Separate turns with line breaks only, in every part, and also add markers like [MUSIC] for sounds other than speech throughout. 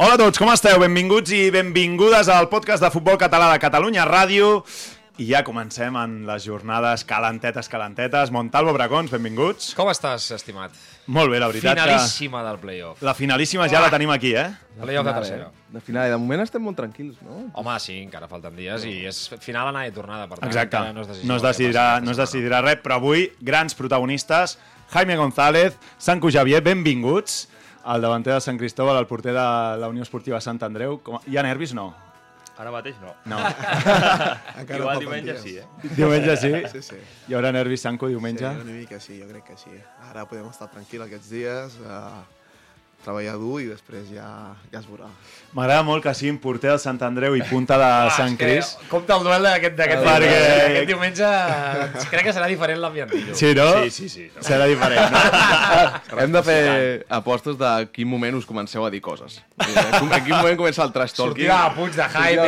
Hola a tots, com esteu? Benvinguts i benvingudes al podcast de Futbol Català de Catalunya Ràdio. I ja comencem en les jornades calentetes, calentetes. Montalvo, Bracons, benvinguts.
Com estàs, estimat?
Molt bé, la veritat
Finalíssima del playoff.
que... La finalíssima ja la tenim aquí, eh?
Playoff de
Final,
tercera.
eh? De final, i de moment estem molt tranquils, no?
Home, sí, encara falten dies i és final anada i tornada, per tant,
Exacte.
no es decidirà,
No es decidirà, no es decidirà res, però avui grans protagonistes. Jaime González, Sanco Javier, benvinguts. El davanter de Sant Cristóbal, el porter de la Unió Esportiva Sant Andreu. Com... Hi ha nervis? No.
Ara mateix no.
No. [LAUGHS]
Encara
Igual diumenge sí, eh?
Diumenge sí?
Sí, sí.
Hi haurà nervis, Sanco, diumenge?
Sí, una mica sí, jo crec que sí. Ara podem estar tranquils aquests dies, uh, treballar dur i després ja, ja es veurà.
M'agrada molt que siguin porter del Sant Andreu i punta de
Ah,
Sant Cris.
Compte el duel d'aquest d'aquest
Perquè-.
Aquest diumenge crec que serà diferent l'ambientillo.
Sí, no?
Sí, sí, sí.
Serà diferent, no? [LAUGHS]
Hem de fer apostes de quin moment us comenceu a dir coses. En quin moment comença el trash talking.
Sortida de Puig de Jaime,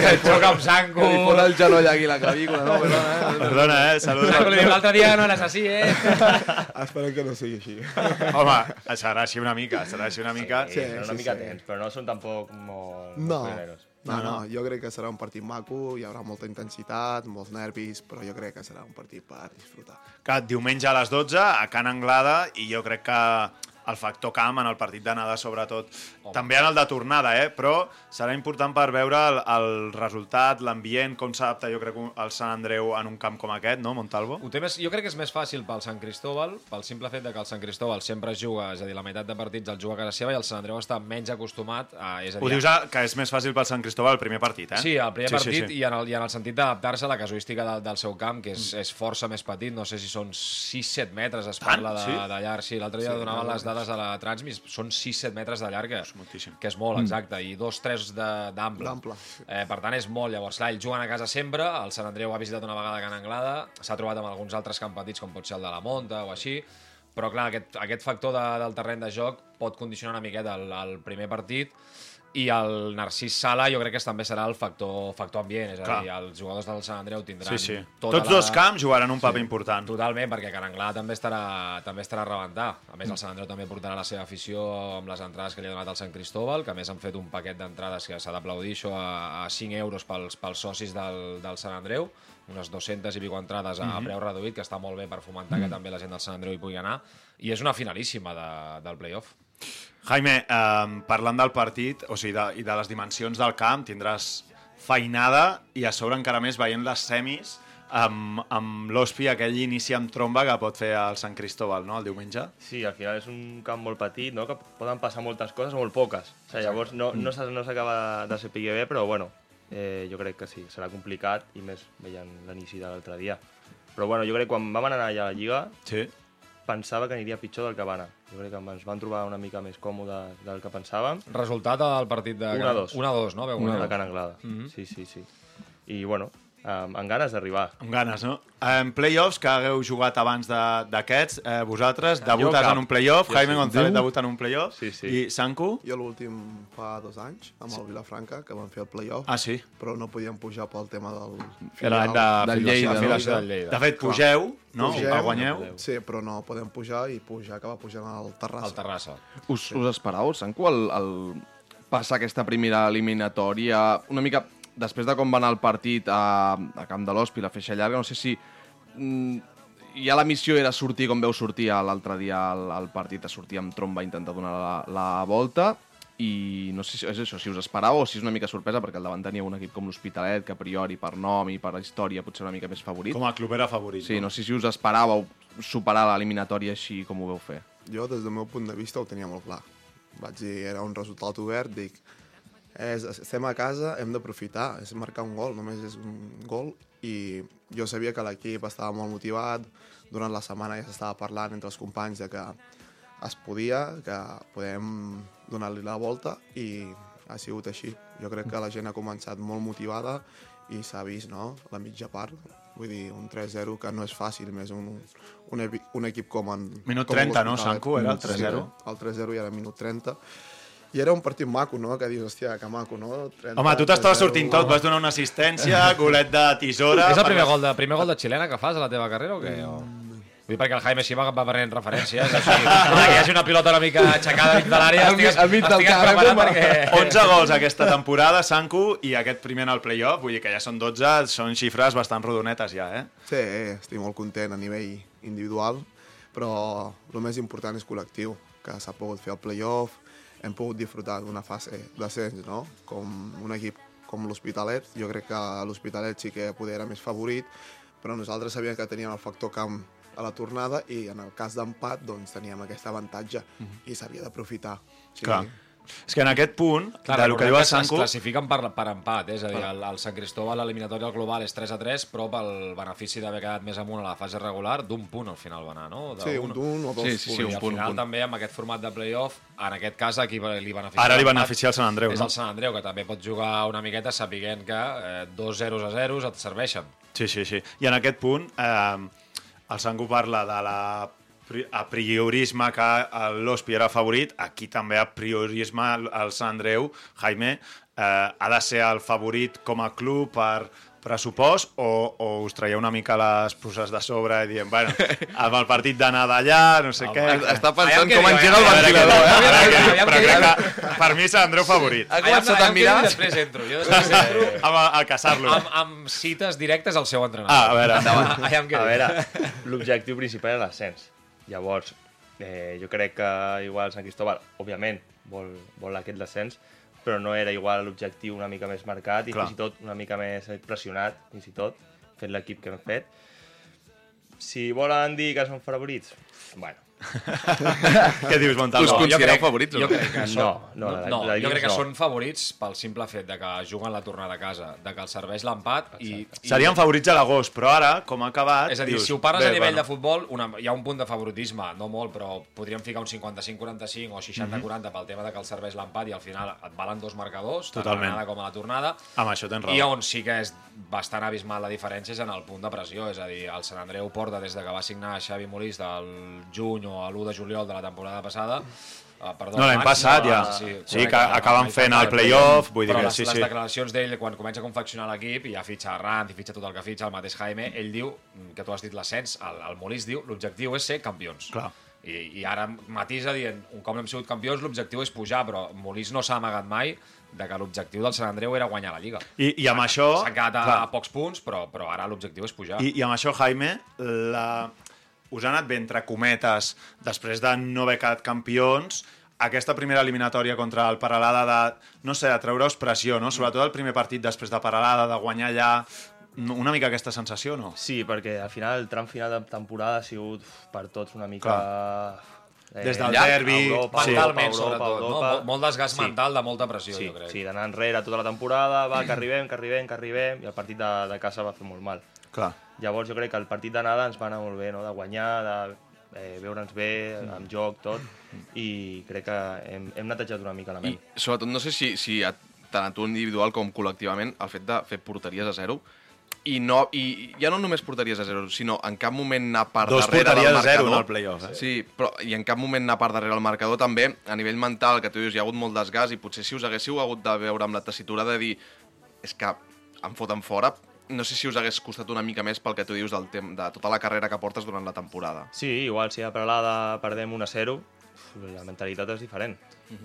que xoca amb Sanco.
Que li fot el genoll aquí a la clavícula, no? Perdona, eh?
Perdona, eh?
Diu l'altre dia no eres així, eh? [LAUGHS]
Esperem que no sigui així.
Home, serà així una mica, [LAUGHS] serà així una mica.
Sí,
Sí,
sí, una mica
sí.
tens, però no són tampoc molt...
No.
molt pioneros.
No, no, jo crec que serà un partit maco, hi haurà molta intensitat, molts nervis, però jo crec que serà un partit per disfrutar.
Que diumenge a les 12 a Can Anglada i jo crec que el factor camp en el partit d'anada sobretot, també en el de tornada, eh? però serà important per veure el, el resultat, l'ambient, com s'adapta jo crec el Sant Andreu en un camp com aquest, no, Montalvo?
Ho té més, jo crec que és més fàcil pel Sant Cristóbal, pel simple fet de que el Sant Cristóbal sempre juga, és a dir, la meitat de partits el juga a casa seva i el Sant Andreu està menys acostumat a... És a dir,
Ho dius a- que és més fàcil pel Sant Cristóbal el primer partit, eh?
Sí, el primer
Sí, sí,
partit
sí.
I, en el, i en el sentit d'adaptar-se a la casuística de, del seu camp, que és, és força més petit, no sé si són 6-7 metres, es parla de,
Sí?
de llarg. Sí, l'altre dia donaven les dades a la Transmis, són 6-7 metres de llarg, que,
moltíssim.
que és molt, exacte, i 2-3 de- d'ample.
D'ample.
Eh, per tant, és molt. Llavors, clar, ells juguen a casa sempre, el Sant Andreu ha visitat una vegada Can Anglada, s'ha trobat amb alguns altres camp petits, com pot ser el de la Monta o així, però clar, aquest, aquest factor de, del terreny de joc pot condicionar una miqueta el, el primer partit i el Narcís Sala jo crec que també serà el factor, factor ambient, és a
Clar.
dir, els jugadors del Sant Andreu tindran
Sí, sí.
tota
Tots
la...
dos camps jugaran un paper important.
Totalment, perquè Can Anglada també estarà, també estarà a rebentar. A més, el Sant Andreu també portarà la seva afició amb les entrades que li ha donat el Sant Cristóbal, que a més han fet un paquet d'entrades que s'ha d'aplaudir això a, a 5 euros pels, pels socis del, del Sant Andreu, unes 200 i pico entrades a, a preu reduït, que està molt bé per fomentar que també la gent del Sant Andreu hi pugui anar, i és una finalíssima de, del playoff.
Jaime, eh, parlant del partit o sigui, de, i de les dimensions del camp, tindràs feinada i a sobre encara més veient les semis amb, amb l'Hospi, aquell inici amb tromba que pot fer el Sant Cristóbal, no?, el diumenge.
Sí, al final és un camp molt petit, no? que poden passar moltes coses o molt poques. O sigui, llavors no, no s'ha- no s'acaba de saber bé, però bueno, eh, jo crec que sí, serà complicat i més veient l'inici de l'altre dia. Però bueno, jo crec que quan vam anar allà a la Lliga
Sí.
pensava que aniria pitjor del que va anar. Jo crec que ens van trobar una mica més còmodes del que pensàvem.
Resultat del partit de...
1-2.
1-2, no? Veu
Una
guanyar.
a Can Anglada. Sí, sí, sí. I bueno, amb, amb ganes d'arribar.
Amb ganes, no? En playoffs, que hagueu jugat abans de- d'aquests, eh, vosaltres debutes en un playoff, Jaime
sí.
González debuta en un playoff,
Sí, sí.
i Sanku?
Jo l'últim fa dos anys, amb el Vilafranca, que van fer el playoff,
Ah, sí.
però no podíem pujar pel tema del
Era l'any de filiació,
Lleida, no?
filiació
Del Lleida.
De fet, pugeu, no?
Pugem,
El guanyeu.
Sí, però no podem pujar i pujar acaba pujant al Terrassa.
El Terrassa.
Us, us esperàveu, Sanco, el, el passar aquesta primera eliminatòria una mica després de com va anar el partit a, a Camp de l'Hospi, la feixa llarga, no sé si mm, ja la missió era sortir com veu sortir l'altre dia al, al partit, a sortir amb tromba a intentar donar la, la volta i no sé si és això, si us esperàveu o si és una mica sorpresa, perquè al davant tenia un equip com l'Hospitalet, que a priori per nom i per història potser una mica més favorit.
Com a club era favorit.
Sí, no sé si us esperàveu superar l'eliminatòria així com ho veu fer.
Jo, des del meu punt de vista, ho tenia molt clar. vaig dir, era un resultat obert, dic, és, estem a casa, hem d'aprofitar, és marcar un gol, només és un gol, i jo sabia que l'equip estava molt motivat, durant la setmana ja s'estava parlant entre els companys de que es podia, que podem donar-li la volta, i ha sigut així. Jo crec que la gent ha començat molt motivada i s'ha vist, no?, la mitja part. Vull dir, un 3-0 que no és fàcil, més un, un, un equip com en...
Minut
com
30, no. Sanku, era el
Sí,
3-0?
el 3-0 ja era minut 30. I era un partit maco, no?, que dius, hòstia, que maco, no? 30,
Home, tu t'estava
3-0.
sortint tot, vas donar una assistència, [LAUGHS] golet de tisora...
És el primer gol de, primer gol de xilena que fas a la teva carrera o què? O... Vull dir, perquè el Jaime Xiva va prenent referències, o sigui, que hi hagi una pilota una mica aixecada dins de l'àrea, estigues,
al mig del
estigues
camp,
preparat
eh,
perquè... [LAUGHS]
11 gols aquesta temporada, Sanku, i aquest primer en el playoff, vull dir que ja són 12, són xifres bastant rodonetes ja, eh?
Sí, estic molt content a nivell individual, però el més important és col·lectiu, que s'ha pogut fer el playoff, hem pogut disfrutar d'una fase d'ascens, no? Com un equip com l'Hospitalet, jo crec que l'Hospitalet sí que poder era més favorit, però nosaltres sabíem que teníem el factor camp a la tornada i en el cas d'empat doncs teníem aquest avantatge i s'havia d'aprofitar. Sí.
Clar. És que en aquest punt,
Clar,
de lo que diu el
es
Sanku...
classifiquen per, per empat, és a dir, el, el Sant Cristóbal, l'eliminatòria al global és 3 a 3, però pel benefici d'haver quedat més amunt a la fase regular, d'un punt al final va anar, no? De
Sí, un d'un o dos
Sí, sí, sí,
I
un
al
punt, un
final
punt.
també amb aquest format de playoff, en aquest cas aquí li beneficia
Ara li beneficia el Sant Andreu,
És
no?
el Sant Andreu, que també pot jugar una miqueta sapiguent que eh, dos 0 a 0 et serveixen.
Sí, sí, sí. I en aquest punt, eh, el Sanku parla de la a priorisme que l'Hospi era favorit, aquí també a priorisme el Sant Andreu, Jaime, eh, ha de ser el favorit com a club per pressupost o, o us traieu una mica les puces de sobre i dient, bueno, [LAUGHS] amb el partit d'anar d'allà, no sé què...
Està pensant com engega el
què
ventilador, eh?
Però crec que per mi Sant Andreu favorit.
Ha començat a mirar...
després entro. Jo després entro
Amb, a caçar-lo.
amb, amb cites directes al seu entrenador.
Ah, a veure, endavant.
A veure, [LAUGHS] l'objectiu principal era l'ascens. Llavors, eh, jo crec que igual Sant Cristóbal, òbviament, vol, vol aquest descens, però no era igual l'objectiu una mica més marcat i
Clar.
fins i tot una mica més pressionat, fins i tot, fet l'equip que hem fet. Si volen dir que són favorits, bueno,
Què dius, Montalvo?
Us
jo
considereu
crec-
favorits o
jo
no?
crec que
No,
són,
no, la-
no,
la
jo
Dins
crec que
no.
són favorits pel simple fet de que juguen la tornada a casa, de que els serveix l'empat i, i...
Serien favorits a l'agost, però ara, com ha acabat...
És a dir,
dius,
si ho parles
bé,
a nivell
bueno,
de futbol, una, hi ha un punt de favoritisme, no molt, però podríem ficar un 55-45 o 60-40
Mhm.
pel tema de que els serveix l'empat i al final et valen dos marcadors, tant a
Totalment.
l'anada com a la tornada.
Amb això tens raó.
I on sí que és bastant abismal la diferència és en el punt de pressió, és a dir, el Sant Andreu porta des de que va signar Xavi Molís del juny o a l'1 de juliol de la temporada passada, Uh, perdó,
No, l'any passat
no,
ja.
Sí,
Sí,
correcte,
que acaben fent el playoff, vull dir que
les,
sí,
les
sí.
declaracions d'ell, quan comença a confeccionar l'equip i ja fitxa Arrant i fitxa tot el que fitxa, el mateix Jaime, ell diu, mm, que tu has dit l'ascens, el, el Molís diu, l'objectiu és ser campions.
Clar.
I, I ara matisa dient, un cop hem sigut campions, l'objectiu és pujar, però Molís no s'ha amagat mai de que l'objectiu del Sant Andreu era guanyar la Lliga.
I, I amb això...
S'han quedat a,
clar,
a pocs punts, però, però ara l'objectiu és pujar.
I, I amb això, Jaime, la... us ha anat bé, entre cometes, després de no haver quedat campions, aquesta primera eliminatòria contra el Paralada de, no sé, de treure's pressió, no? Sobretot el primer partit després de Paralada, de guanyar allà, una mica aquesta sensació, no?
Sí, perquè al final el tram final de temporada ha sigut uf, per tots una mica... Eh,
Des del
llarg,
derbi,
Europa,
sí.
Mentalment,
Europa,
sobretot,
Europa,
no? Molt, molt desgast
Sí.
mental de molta pressió,
Sí,
jo crec.
sí d'anar enrere tota la temporada, va, que arribem, que arribem, que arribem, i el partit de, de casa va fer molt mal.
Clar.
Llavors jo crec que el partit d'anada ens va anar molt bé, no? de guanyar, de eh, veure'ns bé, amb joc, tot, i crec que hem, hem netejat una mica la
I
ment.
sobretot no sé si, si a, tant a tu individual com col·lectivament el fet de fer porteries a zero i, no, i ja no només porteries a zero, sinó en cap moment anar per
Dos
darrere del
porteries a
marcador.
zero en el playoff, eh?
Sí, però i en cap moment anar per darrere el marcador també, a nivell mental, que tu dius, hi ha hagut molt desgast i potser si us haguéssiu hagut de veure amb la tessitura de dir és que em foten fora, no sé si us hagués costat una mica més pel que tu dius del tem de tota la carrera que portes durant la temporada.
Sí, igual si a Peralada perdem 1 a 0, uf, la mentalitat és diferent.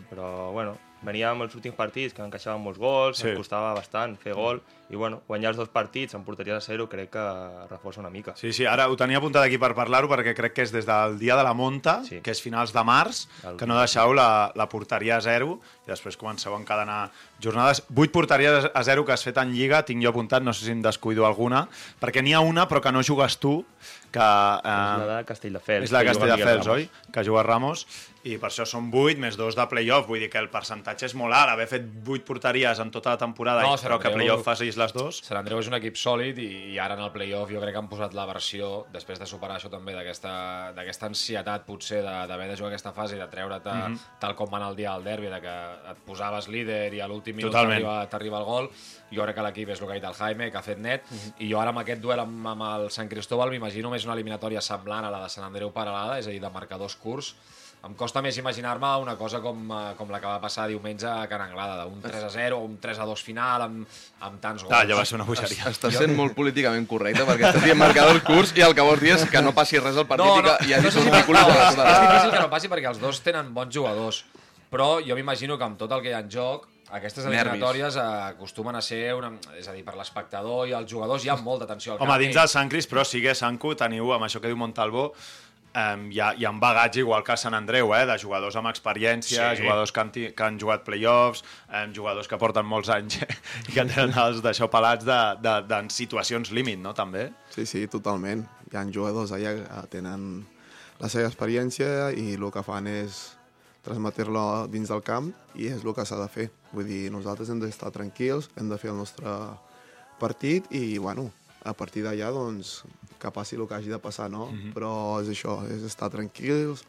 Però, bueno, veníem els últims partits que encaixaven molts gols,
Sí.
ens costava bastant fer gol, i, bueno, guanyar els dos partits en porteria de 0 crec que reforça una mica.
Sí, sí, ara ho tenia apuntat aquí per parlar-ho perquè crec que és des del dia de la monta,
Sí.
que és finals de març,
El-
que no deixeu la, la porteria a zero i després comenceu a encadenar jornades. Vuit porteries a zero que has fet en Lliga, tinc jo apuntat, no sé si em descuido alguna, perquè n'hi ha una però que no jugues tu, que...
És la
Eh,
de Castelldefels.
és la de Castelldefels, oi? Que juga Ramos, i per això són 8, més dos de playoff, vull dir que el percentatge és molt alt, haver fet 8 porteries en tota la temporada,
No,
no, però que playoff facis les dos...
Sant Andreu és un equip sòlid i, i ara en el playoff jo crec que han posat la versió, després de superar això també, d'aquesta ansietat potser de- d'haver de jugar aquesta fase i de treure't mm. -hmm. tal com va anar el dia del derbi, de que et posaves líder i a l'últim minut t'arriba el gol. Jo crec que l'equip és el que ha dit el Jaime, que ha fet net,
Mhm.
i jo ara amb aquest duel amb, amb el Sant Cristóbal m'imagino més una eliminatòria semblant a la de Sant Andreu Paralada, és a dir, de marcadors curts, em costa més imaginar-me una cosa com, eh, com la que va passar diumenge a Can Anglada, d'un 3 a 0 o un 3 a 2 final amb, amb tants gols.
Ah, allò va ser una bogeria.
Estàs sent molt políticament correcte perquè estàs dient marcadors curts i el que vols dir és que no passi res al partit i que hi hagi
sé
un
si
ridícul
no,
de
és, és difícil que no passi perquè els dos tenen bons jugadors, però jo m'imagino que amb tot el que hi ha en joc, aquestes eliminatòries acostumen a ser, una, és a dir, per l'espectador i els jugadors hi ha molta tensió al
Home,
camp.
dins del Sant Cris, però sigue Sanco, teniu, amb això que diu Montalvo, um, hi, ha, hi ha un bagatge igual que a Sant Andreu, eh, de jugadors amb experiència,
Sí.
jugadors que han, que han jugat playoffs, um, jugadors que porten molts anys [LAUGHS] i que tenen els d'això pelats de, de, de, en situacions límit, no?, també.
Sí, sí, totalment. Hi ha jugadors allà que tenen la seva experiència i el que fan és transmetre-la dins del camp i és el que s'ha de fer. Vull dir, nosaltres hem d'estar tranquils, hem de fer el nostre partit i, bueno, a partir d'allà, doncs, que passi el que hagi de passar, no? Mm -hmm. Però és això, és estar tranquils,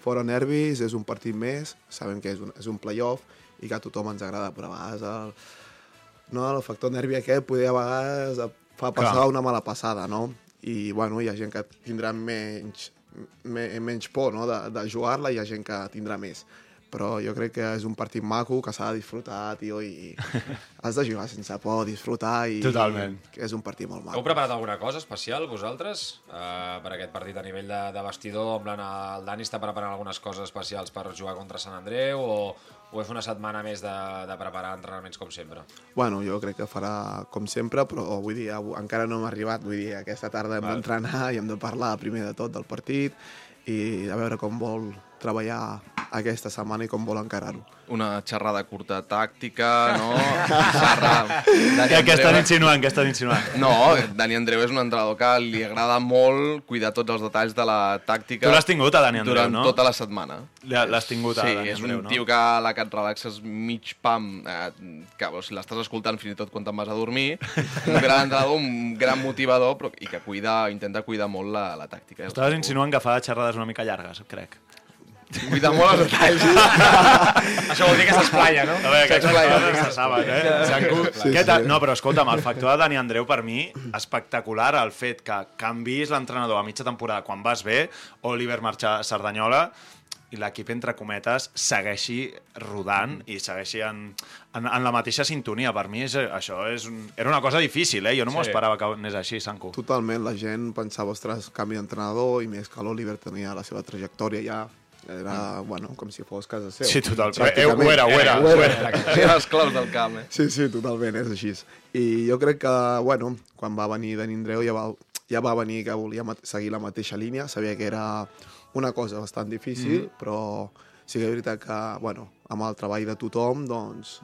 fora nervis, és un partit més, sabem que és un, és un playoff i que a tothom ens agrada, però a vegades el, no, el factor nervi aquest poder a vegades fa passar
Clar.
una mala passada, no? I, bueno, hi ha gent que tindrà menys, me, menys por no? de, de jugar-la i hi ha gent que tindrà més. Però jo crec que és un partit maco que s'ha de disfrutar, tio, i [LAUGHS] has de jugar sense por, disfrutar i...
Totalment.
Que és un partit molt maco.
Heu preparat alguna cosa especial, vosaltres, uh, per aquest partit a nivell de, de vestidor? En plan, el Dani està preparant algunes coses especials per jugar contra Sant Andreu o, o és una setmana més de, de preparar entrenaments com sempre?
Bueno, jo crec que farà com sempre, però vull dir, encara no hem arribat. Vull dir, aquesta tarda hem d'entrenar i hem de parlar primer de tot del partit i a veure com vol treballar aquesta setmana i com vol encarar-ho.
Una xerrada curta tàctica, no? [LAUGHS] Xerrar... Dani
estàs
Andreu-
insinuant? Què estàs insinuant?
No, Dani Andreu és un entrenador que li agrada molt cuidar tots els detalls de la tàctica
Tu l'has tingut, a Dani Andreu,
durant
no?
tota la setmana.
L'ha- L'has tingut a
Sí,
Dani
és
Andreu,
un
no?
tio que a la que et relaxes mig pam, eh, que o si l'estàs escoltant fins i tot quan te'n vas a dormir, un gran entrenador, un gran motivador, però, i que cuida, intenta cuidar molt la, la tàctica.
Estaves insinuant que fa xerrades una mica llargues, crec.
Cuida molt els detalls. [LAUGHS]
Això vol dir que s'esplaya, no?
A veure, aquestes
S'explaia.
coses se saben, eh? Què tal? No, però escolta'm, el factor de Dani Andreu per mi, espectacular el fet que canvis l'entrenador a mitja temporada quan vas bé, Oliver marxa a Cerdanyola, i l'equip, entre cometes, segueixi rodant i segueixi en, en, en la mateixa sintonia. Per mi és, això és un, era una cosa difícil, eh? Jo no m'ho
Sí.
esperava que anés així, Sanco.
Totalment, la gent pensava, ostres, canvi d'entrenador, i més que l'Oliver tenia la seva trajectòria ja, era, bueno, com si fos casa seva.
Sí, total. Eh, ho era, ho era.
Ho era.
Eren [LAUGHS] els claus del camp, eh?
Sí, sí, totalment, és així. I jo crec que, bueno, quan va venir Dani Andreu ja va, ja va venir que volia seguir la mateixa línia, sabia que era una cosa bastant difícil, mm. però sí que és veritat que, bueno, amb el treball de tothom, doncs,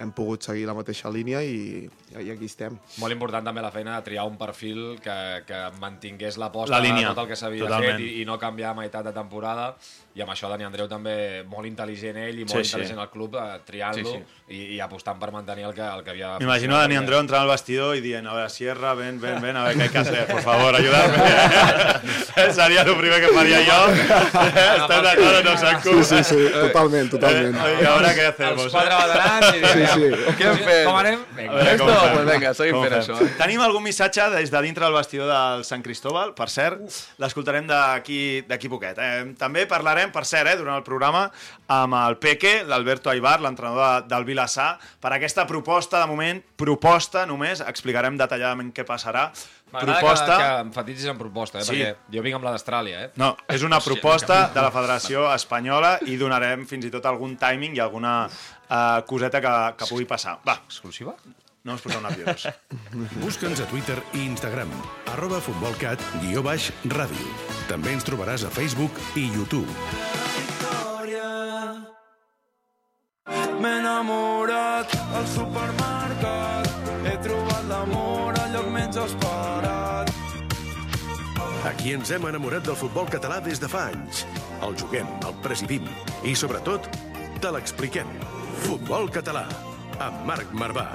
hem pogut seguir la mateixa línia i, i aquí estem.
Molt important també la feina de triar un perfil que, que mantingués l'aposta de tot el que s'havia
totalment.
fet i, i no canviar a meitat de temporada i amb això Dani Andreu també molt intel·ligent ell i molt
Sí, sí.
intel·ligent el club eh, triant-lo
Sí,
I, i apostant per mantenir el que, el que havia
M'imagino a Dani Andreu entrant al vestidor i dient, a veure, Sierra, ven, ven, ven, a ver qué hay que hacer, por favor, ayudarme. [LAUGHS] Seria el primer que faria jo. Estàs d'acord no, Sanco?
Sí, sí, sí, totalment, totalment.
Eh, I ara què
Els
hacemos?
quatre veterans i
Sí, sí.
Què hem fet?
Com anem?
A
Vinga.
veure,
Esto?
com fem?
Pues vinga, seguim fent
fem?
això, eh?
Tenim algun missatge des de dintre del vestidor del Sant Cristóbal, per cert, l'escoltarem d'aquí d'aquí poquet. Eh? També parlarem, per cert, eh, durant el programa, amb el Peque, l'Alberto Aibar, l'entrenador de- del Vilassar, per aquesta proposta, de moment, proposta només, explicarem detalladament què passarà.
M'agrada
Proposta...
que, que enfatitzis en proposta, eh?
Sí.
perquè jo vinc amb la d'Austràlia. Eh?
No, és una proposta de la Federació Espanyola i donarem fins i tot algun timing i alguna uh, coseta que, que pugui passar. Va,
Exclusiva?
No us poseu nerviosos. [LAUGHS]
Busca'ns a Twitter i Instagram, arroba futbolcat, guió baix, ràdio. També ens trobaràs a Facebook i YouTube.
M'he enamorat al supermercat He trobat l'amor al lloc menys esperat
Aquí ens hem enamorat del futbol català des de fa anys. El juguem, el presidim i, sobretot, Te l'expliquem. Futbol català, amb Marc Marvà.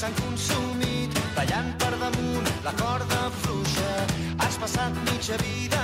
S'han per damunt la corda fluixa. Has passat mitja vida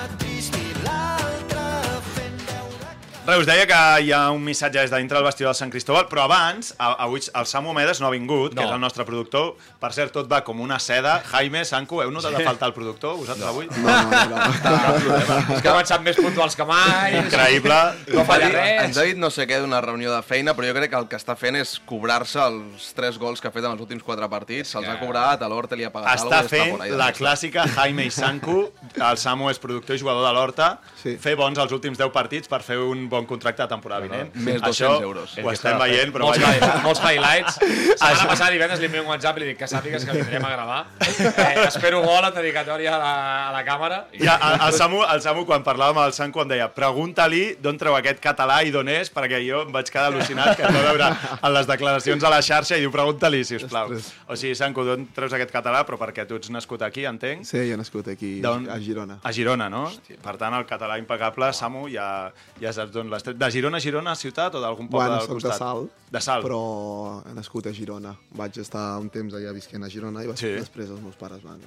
veure...
Res, us deia que hi ha un missatge des de dintre del vestidor del Sant Cristóbal, però abans, a- avui el Samu Medes no ha vingut, que
No.
és el nostre productor. Per cert, tot va com una seda. Jaime, Sanco, heu notat de faltar el productor, vosaltres avui?
No, no, no.
És que han estat més puntuals que mai.
Increïble.
No falla res.
Ens ha dit no sé què d'una reunió de feina, però jo crec que el que està fent és cobrar-se els tres gols que ha fet en els últims quatre partits. Se'ls ha cobrat, a l'Horta li ha pagat
Està
alguna
fent
de
la
festa.
clàssica Jaime i Sanco. El Samu és productor i jugador de l'Horta.
Sí.
Fer bons els últims 10 partits per fer un bon contracte de temporada vinent.
Més 200
Això
euros.
ho estem veient, però
molts,
vaja.
molts highlights. [LAUGHS] Setmana passada divendres li envio un WhatsApp i li dic que sàpigues que vindrem a gravar. Eh, espero gol en dedicatòria a la, a la càmera. I...
Ja, el, el, Samu, el Samu, quan parlàvem amb el Sanco, em deia pregunta-li d'on treu aquest català i d'on és, perquè jo em vaig quedar al·lucinat que va veure en les declaracions a la xarxa i diu pregunta-li, si us plau. O sigui, Sanco, d'on treus aquest català? Però perquè tu ets nascut aquí, entenc?
Sí, jo he nascut aquí, a Girona.
A Girona, no? Per tant, el català impecable, Samu, ja, ja saps d'on l'has tret. De Girona a Girona, ciutat o d'algun poble
Bueno,
del
soc de
costat?
Salt,
De Salt.
però he nascut a Girona. Vaig estar un temps allà visquent a Girona i
Sí.
després els meus pares van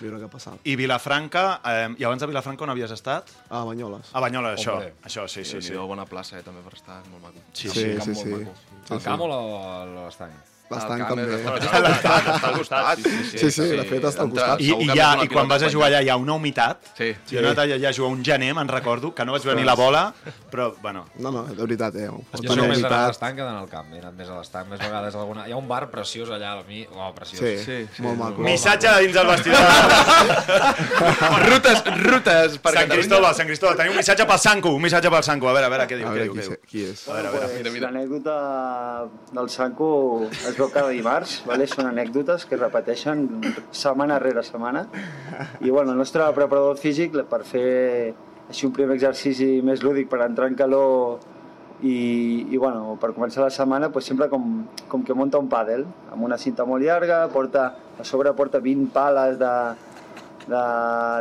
viure cap a Salt.
I Vilafranca, eh, i abans de Vilafranca on havies estat?
A Banyoles.
A Banyoles, això.
Hombre.
Això, sí, sí, sí.
Déu-n'hi-do, bona plaça, eh, també, per estar, molt maco.
Sí,
Sí,
camp
sí,
molt
sí.
maco.
El camp o l'estany?
El camp
també.
Bueno, està, està, està al costat.
Sí, sí, de fet està al costat.
I, i, ja, I quan vas a jugar allà hi ha una humitat.
Sí.
Jo he anat allà a jugar un gener, me'n recordo, que no vaig veure ni la bola, però, bueno,
No, no, de veritat, eh?
Jo soc més d'anar a l'estany que d'anar al camp. He anat més a l'estany, més vegades alguna... Hi ha un bar preciós allà al mi... Oh, preciós.
Sí,
Sí, sí,
molt maco.
missatge de dins del vestidor. [LAUGHS]
rutes, rutes per
Sant Cristóbal, Sant Cristóbal, tenim un missatge pel Sanco, un missatge pel Sanco. A veure, a veure, què diu,
A
què
veure
diu,
qui, és.
A veure, a veure.
L'anècdota del Sanco es veu cada dimarts, vale? són anècdotes que repeteixen setmana rere setmana. I bueno, el nostre preparador físic, per fer així un primer exercici més lúdic per entrar en calor i, i bueno, per començar la setmana pues sempre com, com que munta un pàdel amb una cinta molt llarga, porta, a sobre porta 20 pales de, de,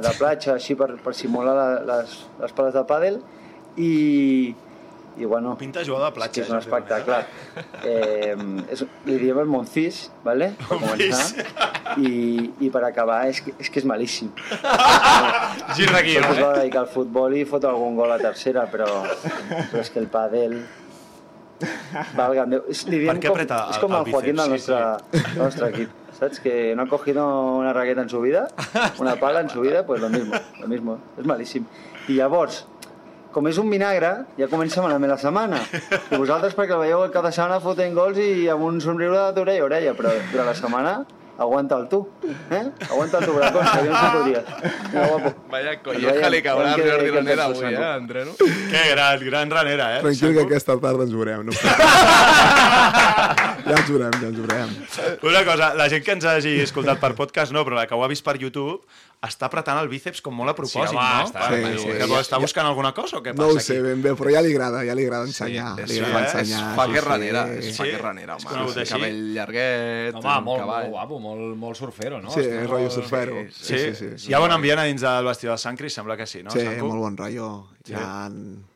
de platja així per, per simular la, les, les pales de pàdel i, i bueno,
Pinta jugador de platja.
és un espectacle. Eh, és, li diem el Monfís, ¿vale? [LAUGHS] per començar. I, I per acabar, és que és, que és malíssim.
Gir d'aquí,
Tot es va dedicar al futbol i fot algun gol a tercera, però, però és que el pàdel... Valga'm Déu. És, li diem com, és
el-
com
el
el, Joaquín del nostre, del nostre equip. ¿Sabes? Que no ha cogido una raqueta en su vida, una pala en su vida, pues lo mismo, lo mismo. És malíssim. I llavors, com és un vinagre, ja comença malament la setmana. I vosaltres, perquè el veieu cada setmana fotent gols i amb un somriure d'orella a orella, però durant la setmana aguanta'l tu, eh? Aguanta'l tu, bracons, que jo no sé podries. Mira, guapo.
Vaya colleja li caurà al
Veiem
Jordi Ranera avui, eh, entreno.
Que gran, gran ranera, eh?
Tranquil, que aquesta tarda ens veurem. No? [LAUGHS] ja ens veurem, ja ens veurem.
Una cosa, la gent que ens hagi escoltat per podcast no, però la que ho ha vist per YouTube està apretant el bíceps com molt a propòsit,
Sí, home,
no?
està-
Sí,
Per-
sí,
que
ja-
està buscant alguna cosa o què
No
passa
ho sé
aquí?
ben bé, però ja li agrada, ja li agrada ensenyar.
és,
li
sí,
agrada
eh?
ensenyar.
és fa
sí,
que
sí.
ranera, és fa
Sí?
que ranera, home.
conegut així?
Cabell llarguet,
Home,
un
molt,
cavall.
molt guapo, molt, molt surfero, no?
Sí,
Està
és rotllo surfero.
Sí?
Sí, sí, sí.
Hi ha bon ambient a dins del vestidor de Sant Cris? Sembla que sí, no?
Sí, molt bon rotllo. Ha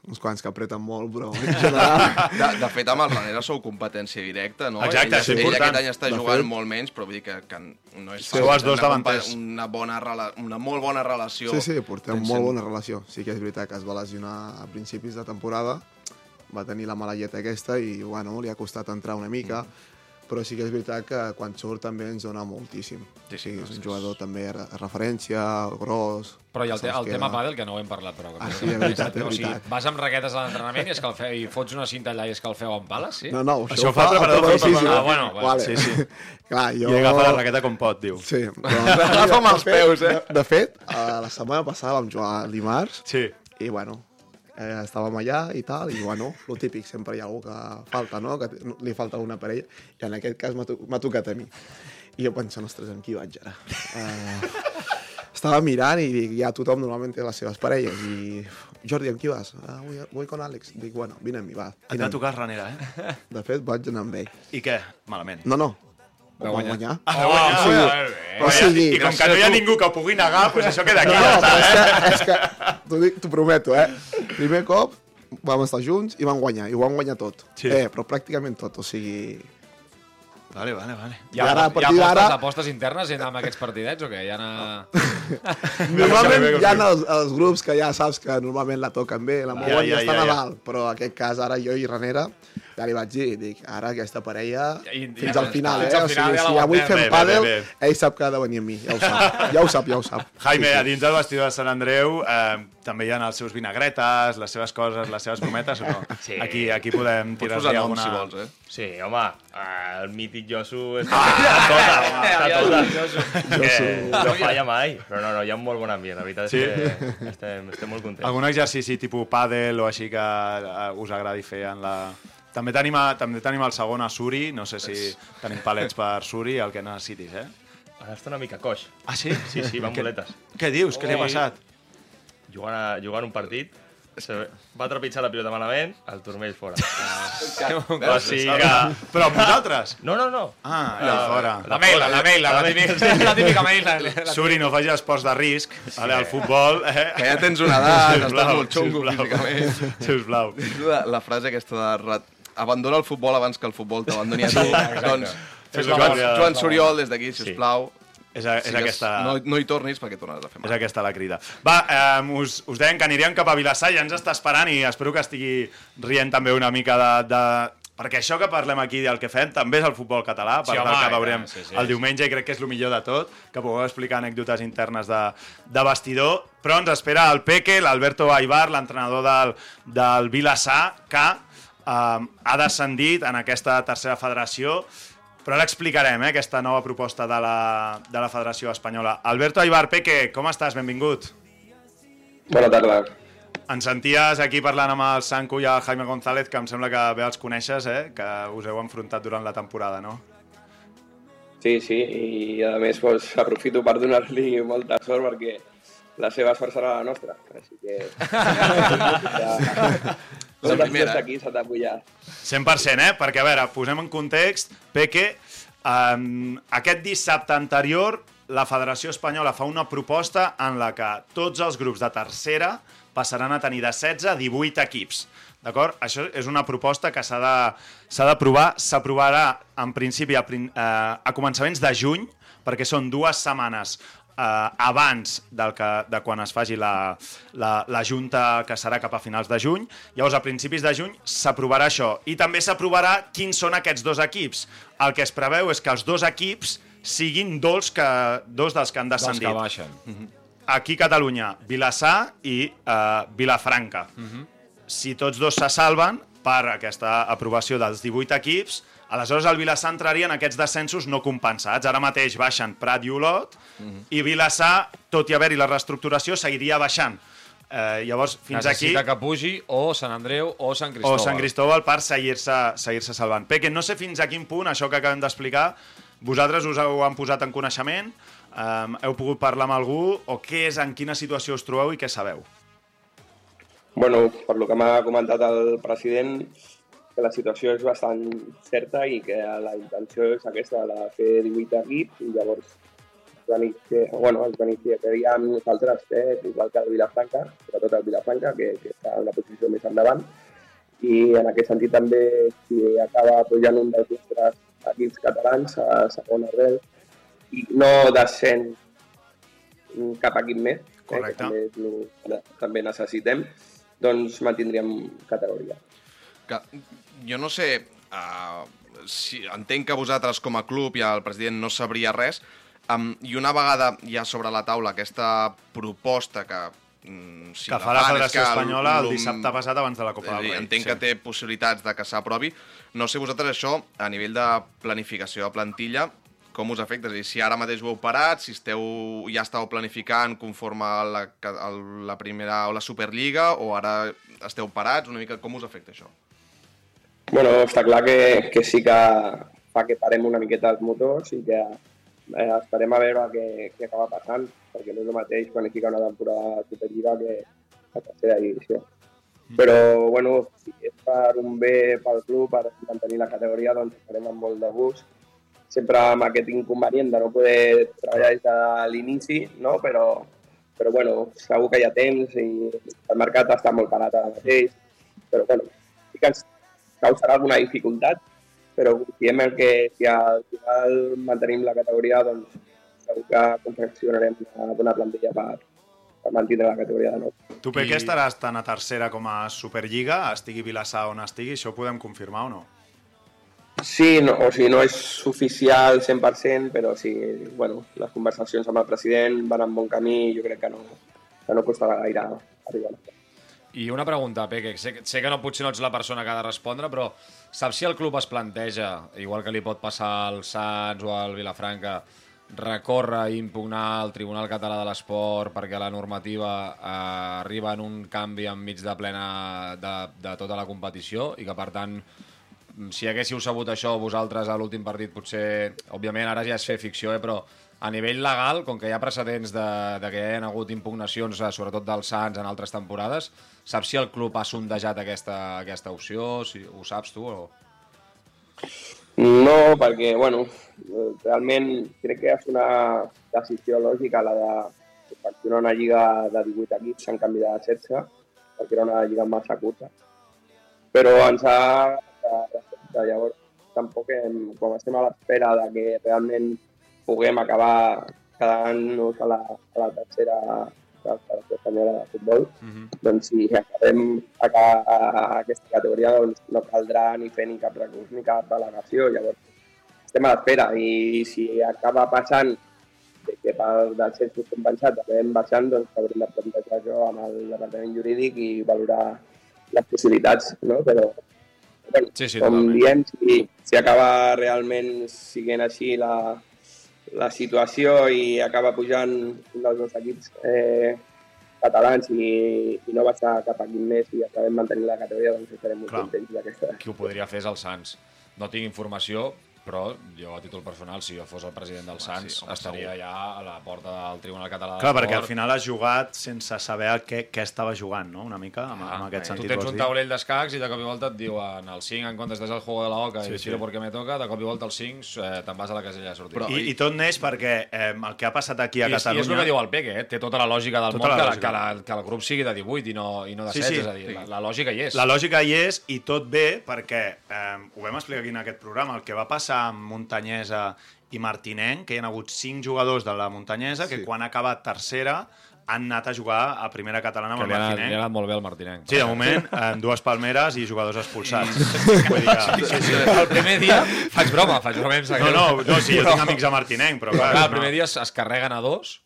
uns quants que apreten molt, però en [LAUGHS] general...
De, de fet, amb el Ranera sou competència directa, no?
Exacte,
ell,
és
ell
important.
aquest any està
De
jugant
fet-
molt menys, però vull dir que, que no és
Sou els dos davanters.
Una, bona, rela- una molt bona relació.
Sí, sí, portem
Tens
molt bona relació. Sí que és veritat que es va lesionar a principis de temporada, va tenir la mala aquesta i, bueno, li ha costat entrar una mica, però sí que és veritat que quan surt també ens dona moltíssim. Sí, sí, és un jugador també de referència, gros...
Però i el, te, el
queda.
tema pàdel, que no ho hem parlat, però...
Ah, sí, és veritat, és
O sigui,
veritat.
vas amb raquetes a l'entrenament i, escalfeu, i fots una cinta allà i escalfeu amb pales, sí?
No, no, això,
Això ho fa el preparador
físic.
físic.
Ah, bueno, bueno,
vale.
sí, sí. [LAUGHS]
Clar, jo...
I agafa la raqueta com pot, diu.
Sí, [LAUGHS] però...
Agafa amb els peus, eh?
De, de fet, la setmana passada vam jugar dimarts
Sí.
i, bueno, eh, estàvem allà i tal, i, bueno, lo típic, sempre hi ha algú que falta, no?, que li falta una parella, i en aquest cas m'ha to- m'ha tocat a mi. I jo penso, ostres, amb qui vaig ara? Uh, estava mirant i dic, ja tothom normalment té les seves parelles i Jordi, amb qui vas? Ah, vull, vull con Àlex. Dic, bueno, vine amb mi, va.
Et va tocar Ranera, eh? [LAUGHS]
De fet, vaig anar amb ell.
I què? Malament.
No, no.
Va guanyar.
guanyar.
Ah, va guanyar.
o sigui, o
ja-
sigui,
I com que no hi ha ningú que ho pugui negar, doncs això queda aquí.
No,
ja
no,
està,
però és
eh?
que, és que t'ho prometo, eh? Primer cop vam estar junts i vam guanyar, i ho vam guanyar tot.
Sí.
Eh, però pràcticament tot, o sigui...
Vale, vale, vale.
Hi ha,
I ara, a
hi ha apostes, internes amb aquests partidets o què? [LAUGHS] Hi ha una...
Normalment hi ha els, els grups que ja saps que normalment la toquen bé, la mouen
Ja, ja,
estan
ja,
a
ja.
dalt, però en aquest cas ara jo i Ranera ja li vaig dir, dic, ara aquesta parella
I-
fins
ja
al final,
fins
eh?
al
O
final
sigui,
ja
si avui fem
Bé,
pàdel,
bé, bé.
ell sap que ha de venir amb mi, ja ho sap, ja ho sap, ja ho sap. [LAUGHS]
Jaime, a dins del vestidor de Sant Andreu eh, també hi ha els seus vinagretes, les seves coses, les seves brometes, o no? [LAUGHS]
Sí.
Aquí, aquí podem
Pots
tirar-li alguna...
si vols, eh?
Sí, home, eh, el mític Josu és... Ah, [LAUGHS] tota, està tota. Que no falla mai. Però no, no, hi ha un molt bon ambient. La veritat
Sí?
és que estem, estem molt contents.
Algun exercici tipus pàdel o així que eh, us agradi fer en la... També tenim, a, també tenim el segon a Suri, no sé si tenim palets per Suri, el que necessitis, eh?
Ara està una mica coix.
Ah, sí?
Sí, sí, va amb
Què-
muletes.
Què dius? Què li ha
Sí.
passat?
Jugant, a, jugant un partit, se, va trepitjar la pilota malament, el turmell fora. [LAUGHS] o sigui que...
Però amb vosaltres?
No, no, no.
Ah, ja fora.
La Meila, la Meila, la típica, la [LAUGHS] típica Meila. [LAUGHS]
Suri, no facis esports de risc, vale, al futbol, eh?
Que ja tens una edat, estàs molt xungo
sisplau.
físicament.
Sisplau.
La, la frase aquesta de... Abandona el futbol abans que el futbol t'abandoni a tu. doncs,
Fes
Joan. Joan Soriol, des d'aquí, sisplau.
És, a, és
sigues-
aquesta...
No, no hi tornis perquè tornaràs a fer
És
mal.
aquesta la crida. Va, eh, us, us deien que aniríem cap a Vilassar, ja ens està esperant i espero que estigui rient també una mica de... de... Perquè això que parlem aquí del que fem també és el futbol català, per
Sí,
sí,
home,
que veurem
tant, sí, sí.
el diumenge i crec que és el millor de tot, que pugueu explicar anècdotes internes de, de vestidor, però ens espera el Peque, l'Alberto Aibar, l'entrenador del, del Vilassar, que ha descendit en aquesta tercera federació, però ara explicarem eh, aquesta nova proposta de la, de la Federació Espanyola. Alberto Aibar, Peque, com estàs? Benvingut.
Bona tarda.
Ens senties aquí parlant amb el Sanco i el Jaime González, que em sembla que bé els coneixes, eh? que us heu enfrontat durant la temporada, no?
Sí, sí, i a més pues, aprofito per donar-li molta sort perquè la seva sort serà la nostra. Així que... [LAUGHS]
La primera, eh?
aquí s'ha d'apullar.
100%, eh? Perquè, a veure, posem en context, Peque, um, aquest dissabte anterior la Federació Espanyola fa una proposta en la que tots els grups de tercera passaran a tenir de 16 a 18 equips. D'acord? Això és una proposta que s'ha de- s'ha d'aprovar. S'aprovarà, en principi, a, eh, a començaments de juny, perquè són dues setmanes eh, abans del que, de quan es faci la, la, la Junta, que serà cap a finals de juny. Llavors, a principis de juny s'aprovarà això. I també s'aprovarà quins són aquests dos equips. El que es preveu és que els dos equips siguin dos, que, dos dels que han
Dels
descendit.
que baixen.
Aquí a Catalunya, Vilassar i eh, Vilafranca. Si tots dos se salven per aquesta aprovació dels 18 equips, aleshores el Vilassar entraria en aquests descensos no compensats. Ara mateix baixen Prat i Olot, i Vilassar, tot i haver-hi la reestructuració, seguiria baixant. Eh, llavors, fins aquí...
Necessita que pugi o Sant Andreu o Sant
O
Cristòbal.
Sant Cristóbal per seguir-se seguir salvant. Peque, no sé fins a quin punt, això que acabem d'explicar, vosaltres us ho han posat en coneixement, um, heu pogut parlar amb algú, o què és, en quina situació us trobeu i què sabeu?
bueno, per lo que m'ha comentat el president, que la situació és bastant certa i que la intenció és aquesta, la de fer 18 equips i llavors beneficia, bueno, es beneficiaríem nosaltres, eh, igual que el Vilafranca, sobretot el Vilafranca, que, que està en una posició més endavant, i en aquest sentit també si acaba pujant un dels nostres equips catalans a segona arrel i no descent cap equip més, eh, que també, també necessitem, doncs mantindríem categoria.
Que, jo no sé, uh, si, entenc que vosaltres com a club i el president no sabria res, um, i una vegada ja sobre la taula aquesta proposta que mm, si
que fa la Federació Espanyola el
l'um-
dissabte passat abans de la Copa del Rei.
Entenc que té possibilitats de que s'aprovi. No sé vosaltres això, a nivell de planificació de plantilla, com us afecta? És dir, si ara mateix ho heu parat, si esteu, ja estàu planificant conforme a la, a la primera o la Superliga, o ara esteu parats, una mica com us afecta això?
Bueno, està clar que, que sí que fa que parem una miqueta els motors i que eh, esperem a veure què, què acaba passant, perquè no és el mateix planificar una temporada de Superliga que la tercera divisió. Però, bueno, si és per un bé pel club, per mantenir la categoria, doncs farem amb molt de gust. Sempre amb aquest inconvenient de no poder treballar des de l'inici, no? però, però bueno, segur que hi ha temps i el mercat està molt parat ara mateix. Però bueno, sí que ens causarà alguna dificultat, però confiem en que si al final mantenim la categoria, doncs segur que confeccionarem una bona plantilla per, per mantenir la categoria de nou.
Tu, Peque, estaràs tant a tercera com a Superliga, estigui Vilassar on estigui, això ho podem confirmar o no?
Sí, no, o sigui, no és oficial 100%, però sí, bueno, les conversacions amb el president van en bon camí i jo crec que no, que no costarà gaire arribar.
I una pregunta, Peque, sé, sé que no potser no ets la persona que ha de respondre, però saps si el club es planteja, igual que li pot passar al Sants o al Vilafranca, recórrer i impugnar al Tribunal Català de l'Esport perquè la normativa eh, arriba en un canvi enmig de plena de, de tota la competició i que, per tant, si haguéssiu sabut això vosaltres a l'últim partit, potser, òbviament, ara ja és fer ficció, eh, però a nivell legal, com que hi ha precedents de, de que hi ha hagut impugnacions, eh, sobretot dels Sants en altres temporades, saps si el club ha sondejat aquesta, aquesta opció? Si, ho saps tu? O...
No, perquè, bueno, realment crec que és una decisió lògica la de confeccionar una lliga de 18 equips en canvi de 16, perquè era una lliga massa curta. Però ens ha llavors tampoc hem, com estem a l'espera de que realment puguem acabar quedant-nos a, la, a la tercera de la Espanyola de Futbol,
Mm -hmm.
doncs si acabem acabar a aquesta categoria doncs no caldrà ni fer ni cap recurs ni cap delegació. Llavors estem a l'espera i si acaba passant que per dels censos compensats acabem baixant, doncs haurem de plantejar això amb el departament jurídic i valorar les possibilitats, no? Però, bueno,
Sí, sí,
com
totalment.
diem, si, si acaba realment siguent així la, la situació i acaba pujant un dels dos equips eh, catalans i, i no baixar cap equip més i acabem mantenint la categoria, doncs estarem molt
Clar.
contents d'aquesta.
Qui ho podria fer és el Sants. No tinc informació, però jo a títol personal, si jo fos el president del Sants,
sí, home,
estaria ja a la porta del Tribunal Català de
Clar, perquè al final has jugat sense saber què, què estava jugant, no? Una mica, amb, amb aquest
Ah, Tu
sentit,
tens
vols
un taulell d'escacs i de cop i volta et diuen el 5 en comptes del juego de la oca
Sí,
i
sí.
perquè me toca, de cop i volta el 5 eh, te'n vas a la casella de sortida.
Però-
I, I tot neix perquè eh, el que ha passat aquí a
I, és, I
Catalunya...
és el que diu el Peque, eh? té tota la lògica del
Tota
món
la
que, la,
lògica.
que, la, que el grup sigui de 18 i no, i no de
Sí,
16,
sí.
és a dir, la, la lògica hi és.
La lògica hi és i tot bé perquè eh, ho vam explicar aquí en aquest programa, el que va passar amb Muntanyesa i Martinenc, que hi ha hagut cinc jugadors de la Muntanyesa que
Sí.
quan ha acabat tercera han anat a jugar a primera catalana amb
que
el Martinenc.
li ha anat molt bé al Martinenc.
Sí, de moment, en dues palmeres i jugadors expulsats. Vull dir que, sí, sí.
El primer dia, faig broma, faig broma,
No, no, no, sí, jo tinc amics a Martinenc, però
Però
clar,
clar, el
no.
primer dia es, es carreguen a dos,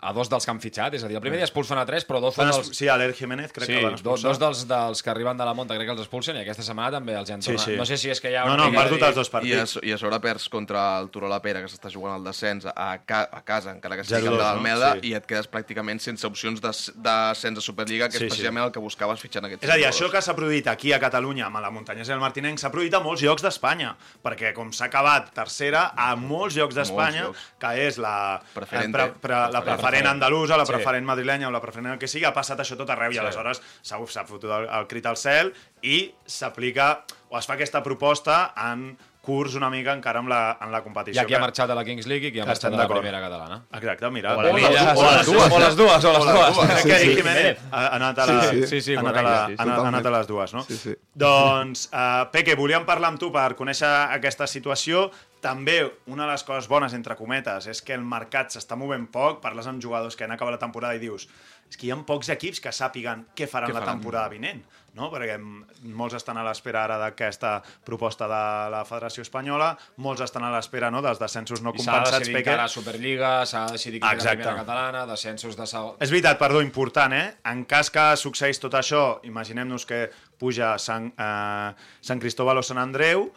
a dos dels que han fitxat, és a dir, el primer dia expulsen a tres, però dos són dels...
Sí, a l'Er Jiménez crec
sí,
que van
dos,
expulsar.
dos dels, dels que arriben de la Monta crec que els expulsen i aquesta setmana també els hi han
Sí,
tornat.
sí.
No sé si és que hi ha
No, no, han
de
perdut els dos
I a,
partits.
I a sobre perds contra el Turó la Pera, que s'està jugant al descens a, ca a casa, encara que sigui
0-2,
camp de
no?
l'Almeda,
Sí.
i et quedes pràcticament sense opcions d'as- d'ascens de Superliga, que
Sí,
és
sí.
precisament el que buscaves fitxant aquests
És a dir,
jugadors.
això que s'ha produït aquí a Catalunya amb la Muntanyesa i el Martinenc s'ha produït a molts llocs d'Espanya, perquè com s'ha acabat tercera, a molts llocs d'Espanya, que és la
Preferente.
pre, pre, la
Preferent.
Preferent andalusa, la
Sí.
preferent madrilenya o la preferent el que sigui, ha passat això tot arreu i
Sí.
aleshores s'ha s'ha fotut el, el crit al cel i s'aplica o es fa aquesta proposta en curs una mica encara amb la, en la
Hi
competició.
ha qui ha marxat a la Kings League i qui ha marxat a la primera catalana.
Exacte, mira.
O
les
O les dues, o les dues, o les dues.
Sí, sí.
Jiménez ha anat a, la,
Sí,
sí. Sí, sí,
ha anat a,
correcte,
la,
sí,
ha anat- a les dues, no?
Sí, sí.
Doncs, uh, Peque, volíem parlar amb tu per conèixer aquesta situació. També una de les coses bones, entre cometes, és que el mercat s'està movent poc, parles amb jugadors que han acabat la temporada i dius és que hi ha pocs equips que sàpiguen què faran
Què
la
faran?
temporada vinent, no? perquè molts estan a l'espera ara d'aquesta proposta de la Federació Espanyola, molts estan a l'espera no, dels descensos no
I s'ha de
compensats,
decidir
Peque.
encara la Superliga, s'ha de decidir quina és la primera catalana, descensos de segon...
És veritat, perdó, important, eh? En cas que succeís tot això, imaginem-nos que puja Sant, eh, Sant Cristóbal o Sant Andreu,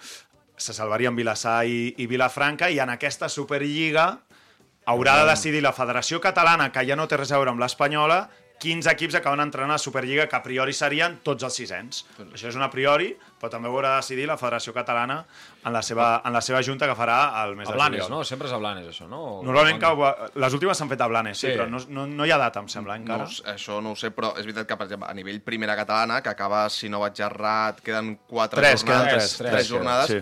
se salvarien Vilassar i, i Vilafranca, i en aquesta Superliga haurà de decidir la Federació Catalana, que ja no té res a veure amb l'espanyola, 15 equips acaben entrant a la Superliga, que a priori serien tots els sisens. Això és un a priori, però també ho haurà de decidir la Federació Catalana en la seva, en la seva junta que farà el mes
A
de
Blanes,
juliol.
no? Sempre és a Blanes, això, no? O-
Normalment cau, les últimes s'han fet a Blanes, sí,
Sí.
però no, no, no hi ha data, em sembla,
No,
encara.
sé, això no ho sé, però és veritat que, per exemple, a nivell primera catalana, que acaba, si no vaig errat, queden quatre
Tres,
jornades.
queden tres,
tres,
tres,
jornades.
sí.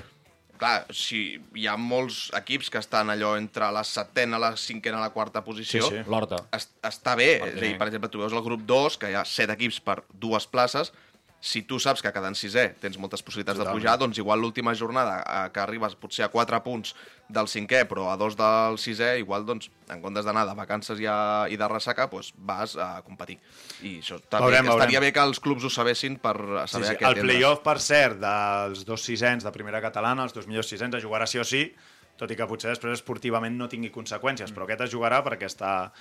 Clar, si hi ha molts equips que estan allò entre la setena, la cinquena la quarta posició,
Sí, sí.
L'Horta.
es, està bé. És a dir, per exemple, tu veus el grup 2, que hi ha 7 equips per dues places, si tu saps que quedant sisè tens moltes possibilitats de pujar, doncs igual l'última jornada eh, que arribes potser a 4 punts del cinquè, però a dos del sisè, igual, doncs, en comptes d'anar de vacances i, a, i de ressaca, doncs vas a competir. I això està
Veurem,
estaria
veurem.
bé que els clubs ho sabessin per
Sí,
saber
sí.
a què
El playoff, per cert, dels dos sisens de primera catalana, els dos millors sisens, es jugarà sí o sí, tot i que potser després esportivament no tingui conseqüències, però aquest es jugarà perquè està,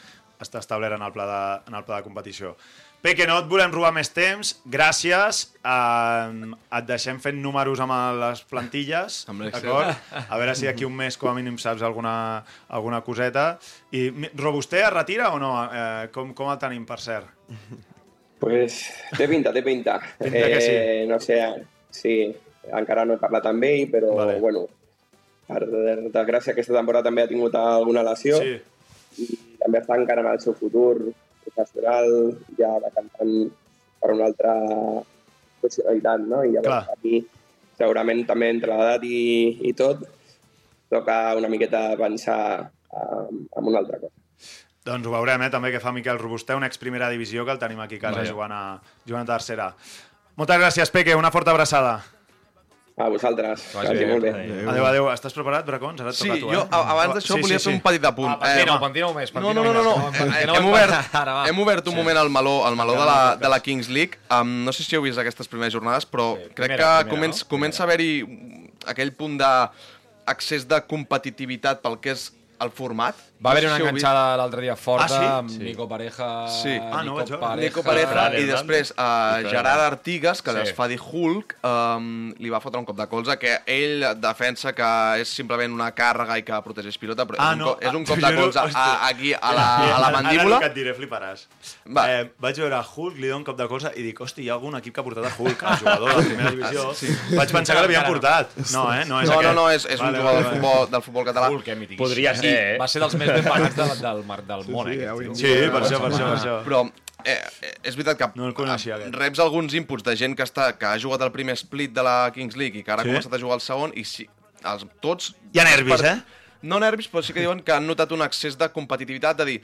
està establert en el, pla de, en el pla de competició. Peque, no et volem robar més temps, gràcies. Eh, et deixem fent números amb les plantilles, [LAUGHS] d'acord? A veure si d'aquí un mes com a mínim saps alguna, alguna coseta. I Robusté es retira o no? Eh, com, com el tenim, per cert?
Pues té pinta, té pinta. [LAUGHS]
Pinta que sí.
No sé, sí, encara no he parlat amb ell, però
Vale.
bueno, per desgràcia aquesta temporada també ha tingut alguna lesió
Sí.
i també està encara en el seu futur professional, ja decantant per una altra possibilitat, no? I llavors
Clar.
aquí, segurament també entre l'edat i, i tot, toca una miqueta pensar en, en una altra cosa.
Doncs ho veurem, eh, també, que fa Miquel Robusté, un ex-primera divisió que el tenim aquí a casa
Vaja.
jugant a, jugant a tercera. Moltes gràcies, Peque, una forta abraçada.
A vosaltres,
Que vagi
molt bé.
Adéu.
Adéu, adéu. Estàs preparat, Bracons? Ara et
Sí,
toca a tu,
jo
eh?
a- abans d'això
Sí,
volia
sí,
fer
sí.
un petit apunt.
Ah, pentina-ho,
va.
pentina-ho més,
No,
pentina-ho
no, no, no,
més.
no.
Pentina-ho [LAUGHS]
Hem obert,
Ara, va.
hem obert un moment el meló, el meló de la, de la Kings League. Um, no sé si heu vist aquestes primeres jornades, però
Sí,
crec
primera,
que
primera,
comença,
no?
comença a haver-hi aquell punt d'accés de competitivitat pel que és el format.
Va haver
No sé
una enganxada l'altre dia forta
Ah, sí?
amb
Sí.
Nico Pareja...
Sí.
Ah, no vaig veure.
Nico Pareja i després uh,
Fran
Gerard Artigas, que
Sí.
es fa dir Hulk, um, li va fotre un cop de colze, que ell defensa que és simplement una càrrega i que protegeix pilota, però
Ah,
és, un,
no.
és un cop [LAUGHS] de colze a, aquí a la, a la
Ara
mandíbula.
el que et diré, fliparàs.
Va.
Eh, vaig veure Hulk, li dono un cop de colze i dic, hosti, hi ha algun equip que ha portat a Hulk, el jugador de la primera [LAUGHS] divisió. Sí. Vaig pensar que l'havien portat. No, eh? No, és
No, no,
aquest.
no, és, és un
Vale,
jugador
vale,
del
vale.
futbol, del futbol català.
Hulk, eh.
Podria ser, eh?
Va ser dels més ben pagats del, del, mar- del món,
sí,
eh, aquest tio.
Sí, per això, per això, per això.
Però eh, eh, és veritat que
No el coneixia, aquest.
reps alguns inputs de gent que, està, que ha jugat el primer split de la Kings League i que ara
Sí?
ha començat a jugar el segon i si, els, tots...
Hi ha nervis, eh?
No nervis, però sí que diuen que han notat un excés de competitivitat, de dir,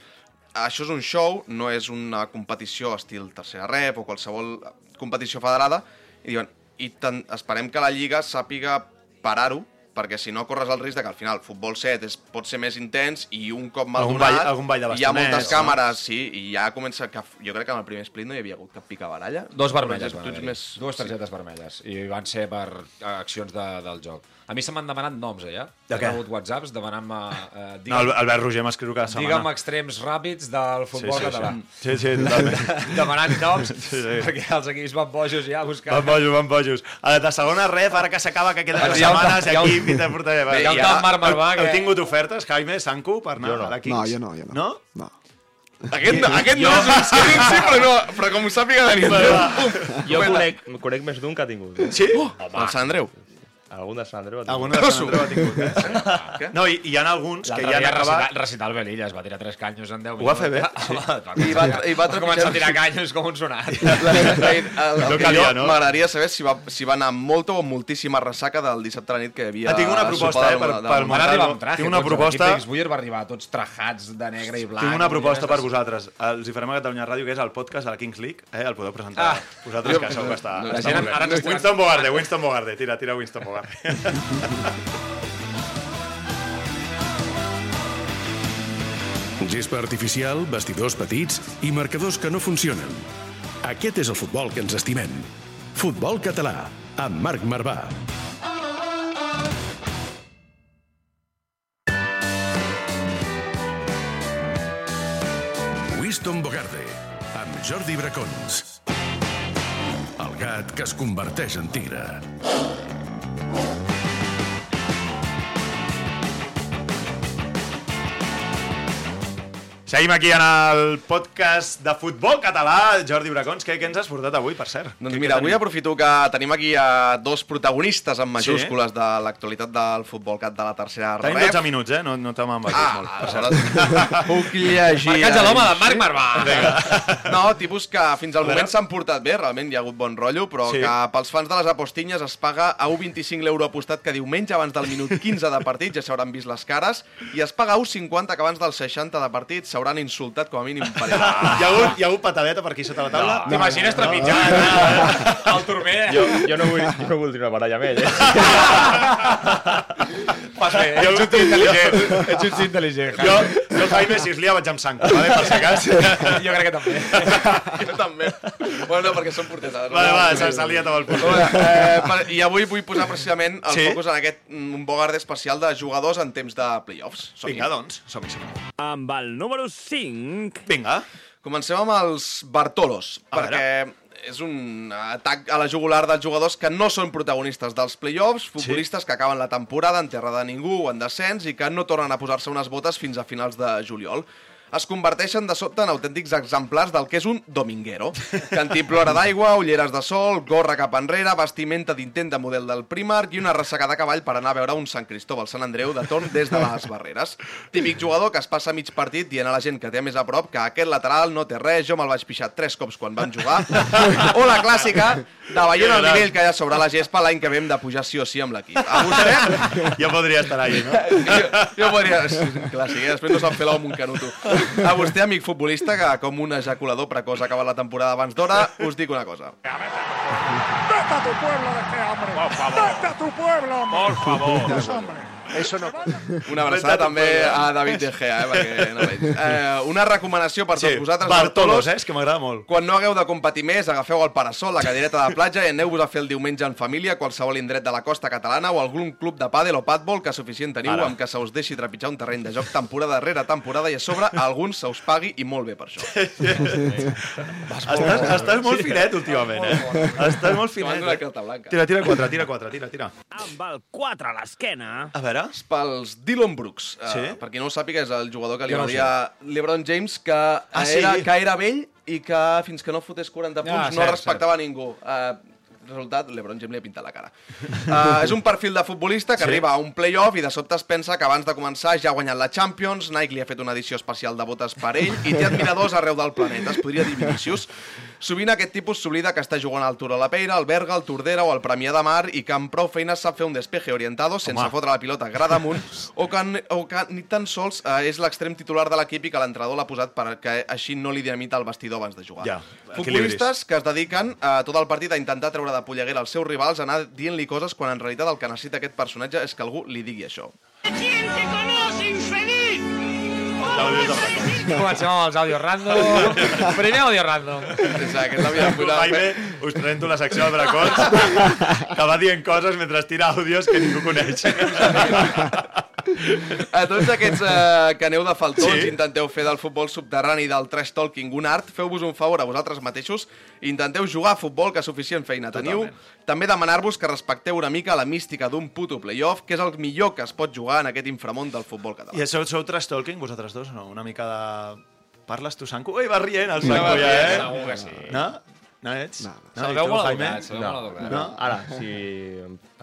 això és un show, no és una competició estil tercera rep o qualsevol competició federada, i diuen, i esperem que la Lliga sàpiga parar-ho, perquè si no corres el risc de que al final futbol 7 és, pot ser més intens i un cop mal
Algun
donat
ball- algun ball de
hi ha moltes
no?
càmeres, sí, i ja comença que jo crec que en el primer split no hi havia hagut cap picabaralla.
Dos vermelles van haver
més...
Dues targetes vermelles. I van ser per eh, accions de, del joc. A mi se m'han demanat noms, eh, ja.
De
He
què?
rebut whatsapps demanant-me... Eh,
No, el- Albert Roger m'escriu cada setmana.
digue'm extrems ràpids del futbol català.
Sí, sí, totalment. [LAUGHS]
Demanant noms,
sí.
perquè els equips van bojos ja a buscar...
Van bojos, van bojos. A de segona ref, ara que s'acaba, que queden dues
Hi ha un-
setmanes,
hi ha un-
aquí. Va,
hi ha un camp Marc Marvà
heu- Heu
que-
tingut ofertes, Jaime, Sanku, per anar
Jo no.
a la Kings?
No, jo no, jo no.
No?
No.
Aquest, no, aquest no és un sí, sí, però, no, però com ho sàpiga Dani,
Jo conec, conec més d'un que ha tingut. Eh?
Sí?
el Sant Andreu.
Algun de Sant Andreu ha tingut.
Alguna de Sant Andreu ha tingut, eh? No, i, i hi ha alguns que ja han acabat...
recital, recital Belilla, es va tirar tres canyos en 10
Ho
minuts.
va fer bé, sí. [LAUGHS]
I va, i va
Va començar a tirar canyos com un sonat. [LAUGHS]
El, el, el
No
que
calia,
jo
no?
m'agradaria saber si va, si va anar molta o moltíssima ressaca del dissabte a la nit que hi havia...
Ah, tinc una proposta, eh, per- per
amb traje.
Tinc una proposta-
L'equip d'Xbuyer va arribar tots trajats de negre i blanc.
Tinc una proposta per vosaltres. Els hi farem a Catalunya Ràdio, que és el podcast de la Kings League. Eh? El podeu presentar
Ah.
vosaltres, que segur que està,
La
Winston Bogarde, Winston Bogarde. Tira, tira Winston Bogarde.
Gespa artificial, vestidors petits i marcadors que no funcionen. Aquest és el futbol que ens estimem. Futbol català, amb Marc Marvà. Winston Bogarde, amb Jordi Bracons. El gat que es converteix en tigre. Oh.
Seguim aquí en el podcast de futbol català. Jordi Bracons, què, què ens has portat avui, per cert?
Doncs
Què-
mira,
què
avui
tenim?
aprofito que tenim aquí a dos protagonistes en majúscules de l'actualitat del futbol cat de la tercera
Tenim
ref.
12 minuts, eh? No, no te m'envaixis
Ah,
molt. Per
aleshores
cert. [LAUGHS]
puc llegir...
Marcatge l'home de? Marc Marvà. [LAUGHS]
No, tipus que fins al
A
moment s'han portat bé, realment hi ha hagut bon rotllo, però
Sí.
sí. que pels fans de les apostinyes es paga a 1,25 l'euro apostat que diumenge abans del minut 15 de partit ja s'hauran vist les cares, i es paga a 1,50 que abans del 60 de partit s'hauran insultat com a mínim per [LAUGHS] ell.
Hi ha, hagut, hi ha hagut patadeta per aquí sota la taula?
No, T'imagines trepitjant [LAUGHS] el turmer?
Jo, jo, no vull, jo no voldria una baralla amb ell, eh? [LAUGHS]
Fas bé, ets un tio intel·ligent. Ets un tio intel·ligent.
Jo, jo Jaime, si es lia, vaig amb sang, vale? per si cas. [LAUGHS]
jo crec que també. [LAUGHS]
jo també. Bueno, perquè són portesades.
Vale, va, s'ha s'ha liat amb el punt.
Eh, per- I avui vull posar precisament el
Sí?
sí? focus en aquest mm, un bogard especial de jugadors en temps de playoffs. Som-hi.
Vinga, doncs, som-hi, som
Amb el número 5...
Vinga.
Comencem amb els Bartolos,
A
perquè és un atac a la jugular dels jugadors que no són protagonistes dels playoffs, futbolistes que acaben la temporada en terra de ningú o en descens i que no tornen a posar-se unes botes fins a finals de juliol. Es converteixen de sobte en autèntics exemplars del que és un dominguero. Cantimplora d'aigua, ulleres de sol, gorra cap enrere, vestimenta d'intent de model del Primark i una ressaca de cavall per anar a veure un Sant Cristóbal Sant Andreu de torn des de les barreres. Típic jugador que es passa mig partit dient a la gent que té més a prop que aquest lateral no té res, jo me'l vaig pixar tres cops quan vam jugar. o la clàssica de veient el nivell que hi ha sobre la gespa l'any que vam de pujar sí o sí amb l'equip. A vostè
Jo podria estar allà, no?
jo, jo podria... És un clàssic, eh? Després no se'n fer l'home amb un canuto. A vostè, amic futbolista, que com un ejaculador precoç ha acabat la temporada abans d'hora, us dic una cosa.
¡Vete a tu pueblo de este hombre! ¡Por favor! ¡Vete a tu pueblo, hombre!
Por favor.
hombre!
Eso no...
Una abraçada també a David De Gea, eh, perquè no veig. Eh, una recomanació per tots vosaltres,
Bartolos, eh? És que m'agrada molt.
Quan no hagueu de competir més, agafeu el parasol, la cadireta de platja i aneu-vos a fer el diumenge en família a qualsevol indret de la costa catalana o algun club de pàdel o padbol que suficient teniu
Ara.
amb que se us deixi trepitjar un terreny de joc temporada rere temporada i a sobre a alguns se us pagui i molt bé per això.
Estàs, estàs molt finet últimament, eh? Estàs molt finet. Eh? Tira, tira quatre, tira quatre, tira, tira.
Amb el 4 a l'esquena...
A veure...
pels Dylan Brooks.
Sí?
Uh, per qui no ho sàpiga, és el jugador que li
Jo
va dir a LeBron James que, ah,
sí?
era, que era vell i que fins que no fotés 40 punts
Ah,
no
cert,
respectava ningú. Uh, resultat, LeBron James li ha pintat la cara. Uh, és un perfil de futbolista que
Sí?
sí? arriba a un playoff i de sobte es pensa que abans de començar ja ha guanyat la Champions, Nike li ha fet una edició especial de botes per ell i té admiradors arreu del planeta, es podria dir Vinicius. Sovint aquest tipus s'oblida que està jugant al Tour a la Peira, al Berga, al Tordera o al Premià de Mar i que amb prou feines sap fer un despeje orientado sense
Home.
fotre la pilota grada amunt o que, o que ni tan sols eh, és l'extrem titular de l'equip i que l'entrenador l'ha posat perquè així no li dinamita el vestidor abans de jugar.
Ja,
Futbolistes que es dediquen eh, tot el partit a intentar treure de polleguera els seus rivals, anar dient-li coses quan en realitat el que necessita aquest personatge és que algú li digui això.
Comencem amb els àudios random. [LAUGHS] Primer àudio random.
Tu, Jaime, us presento la secció del Bracons, que va dient coses mentre tira àudios que ningú coneix. [LAUGHS]
A tots aquests eh, que aneu de faltons,
Sí?
intenteu fer del futbol subterrani i del trash talking un art, feu-vos un favor a vosaltres mateixos, intenteu jugar a futbol, que suficient feina teniu. També demanar-vos que respecteu una mica la mística d'un puto playoff, que és el millor que es pot jugar en aquest inframont del futbol català.
I sou, sou trash talking, vosaltres dos, no? Una mica de... Parles tu, Sanco? Ui, va rient el
va
Sanco ja, eh?
segur que sí.
No? No ets?
No,
no.
Se'l
i
veu molt
Jaime?
educat, se'l veu molt educat.
No?
Ara, si...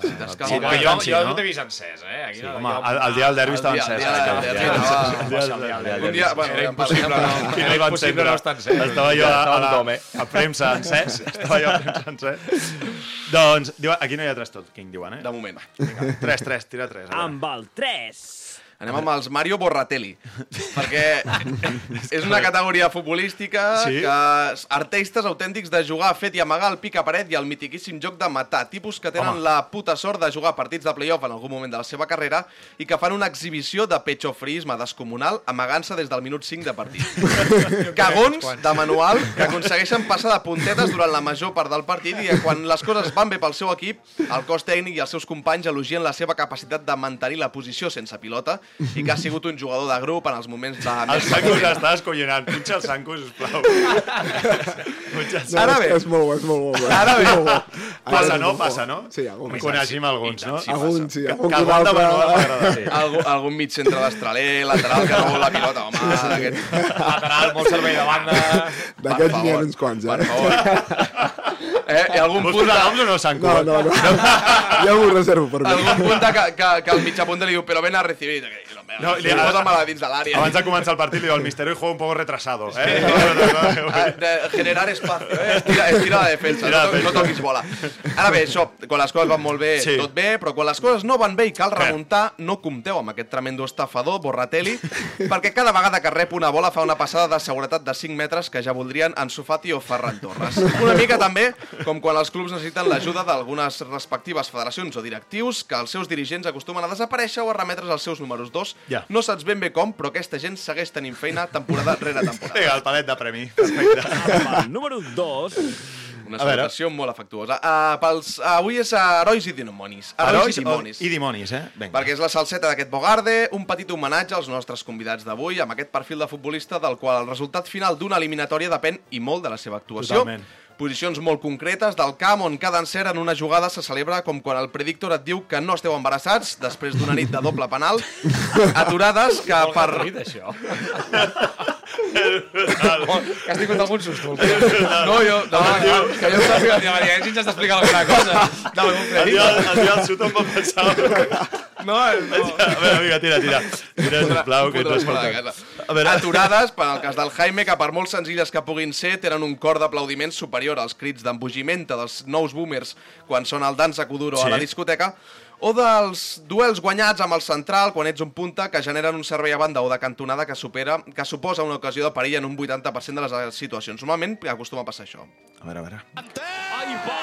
Si t'escau
Sí,
jo,
jo- no?
t'he vist encès, eh? Aquí
Sí,
no,
home, el, el dia del derbi estava encès.
Un dia, bueno,
Era impossible no- Era impossible no estar encès.
Estava jo a, la,
eh?
a premsa encès. [LAUGHS] Estava jo a premsa encès. doncs, diu, aquí no hi ha tres talking, diuen, eh?
De moment.
Tres, tres, tira tres.
Amb el 3...
Anem amb els Mario Borratelli, perquè és una categoria futbolística
Sí?
que artistes autèntics de jugar a fet i amagar el pic a paret i el mitiquíssim joc de matar, tipus que tenen
Home.
la puta sort de jugar partits de playoff en algun moment de la seva carrera i que fan una exhibició de pechofrisme descomunal amagant-se des del minut 5 de partit. [LAUGHS] Cagons de manual que aconsegueixen passar de puntetes durant la major part del partit i quan les coses van bé pel seu equip, el cos tècnic i els seus companys elogien la seva capacitat de mantenir la posició sense pilota i que ha sigut un jugador de grup en els moments de...
El
patiment.
s'està escollonant. Punxa el Sanco, sisplau. Punxa el
No,
Sanco.
Ara
és,
bé.
és molt bo, és molt bo.
Ara bé.
Molt bo.
Passa,
Ara
no?
és molt
Passa, no?
Sí, algun.
Coneixem alguns, no?
Algun, sí,
Que,
algun
que
que
algun de
altre-.
Sí.
Algú, algun mig centre d'estraler, lateral, que no vol la pilota, home, d'aquest...
Lateral, molt servei de banda...
D'aquests
Per
n'hi ha uns quants,
Per
eh?
favor. [LAUGHS] Eh, i algun
Vols
punt de,
noms o no, Sanco?
No, no, no. Ja m'ho reservo per mi.
algun punt de que, que, que el mitjapunt li diu però ven a recibir.
No,
No,
li-
li posa-me dins de l'àrea.
Abans de començar el partit li diu el misteri juega un poco retrasado. Eh? [LAUGHS]
Ah, generar espacio, eh? estira, estira la defensa,
Estira la
no, to- no toquis bola. Ara bé, això, quan les coses van molt bé,
Sí.
sí. tot bé, però quan les coses no van bé i cal remuntar, no compteu amb aquest tremendo estafador, Borratelli, perquè cada vegada que rep una bola fa una passada de seguretat de 5 metres que ja voldrien Ansu Fati o Ferran Torres. Una mica també com quan els clubs necessiten l'ajuda d'algunes respectives federacions o directius que els seus dirigents acostumen a desaparèixer o a remetre's als seus números 2.
Ja.
No saps ben bé com, però aquesta gent segueix tenint feina temporada rere temporada.
Vinga, el palet de premi.
Número 2.
Una salutació molt afectuosa. Uh, pels, uh, avui és herois i dimonis. Herois i dimonis.
I dimonis, eh? Vinga.
Perquè és la salseta d'aquest Bogarde, un petit homenatge als nostres convidats d'avui, amb aquest perfil de futbolista del qual el resultat final d'una eliminatòria depèn i molt de la seva actuació.
Totalment.
Posicions molt concretes del camp on cada encert en una jugada se celebra com quan el predictor et diu que no esteu embarassats després d'una nit de doble penal. [LAUGHS] Aturades que per...
això. [LAUGHS]
Que has tingut algun susto. No, jo... No, no, que jo sàpiga...
Dit, si ens has d'explicar alguna cosa d'algun
El dia, el dia del sud em va pensar...
No, no.
A veure, vinga, tira, tira. Tira, sisplau, que
casa.
A veure.
Aturades, per al cas del Jaime, que per molt senzilles que puguin ser, tenen un cor d'aplaudiments superior als crits d'embogimenta dels nous boomers quan sona el dansa Kuduro
Sí.
a la discoteca, o dels duels guanyats amb el central quan ets un punta que generen un servei a banda o de cantonada que supera que suposa una ocasió de perill en un 80% de les situacions. Normalment acostuma a passar això.
A veure, a veure.
¡Ahí va!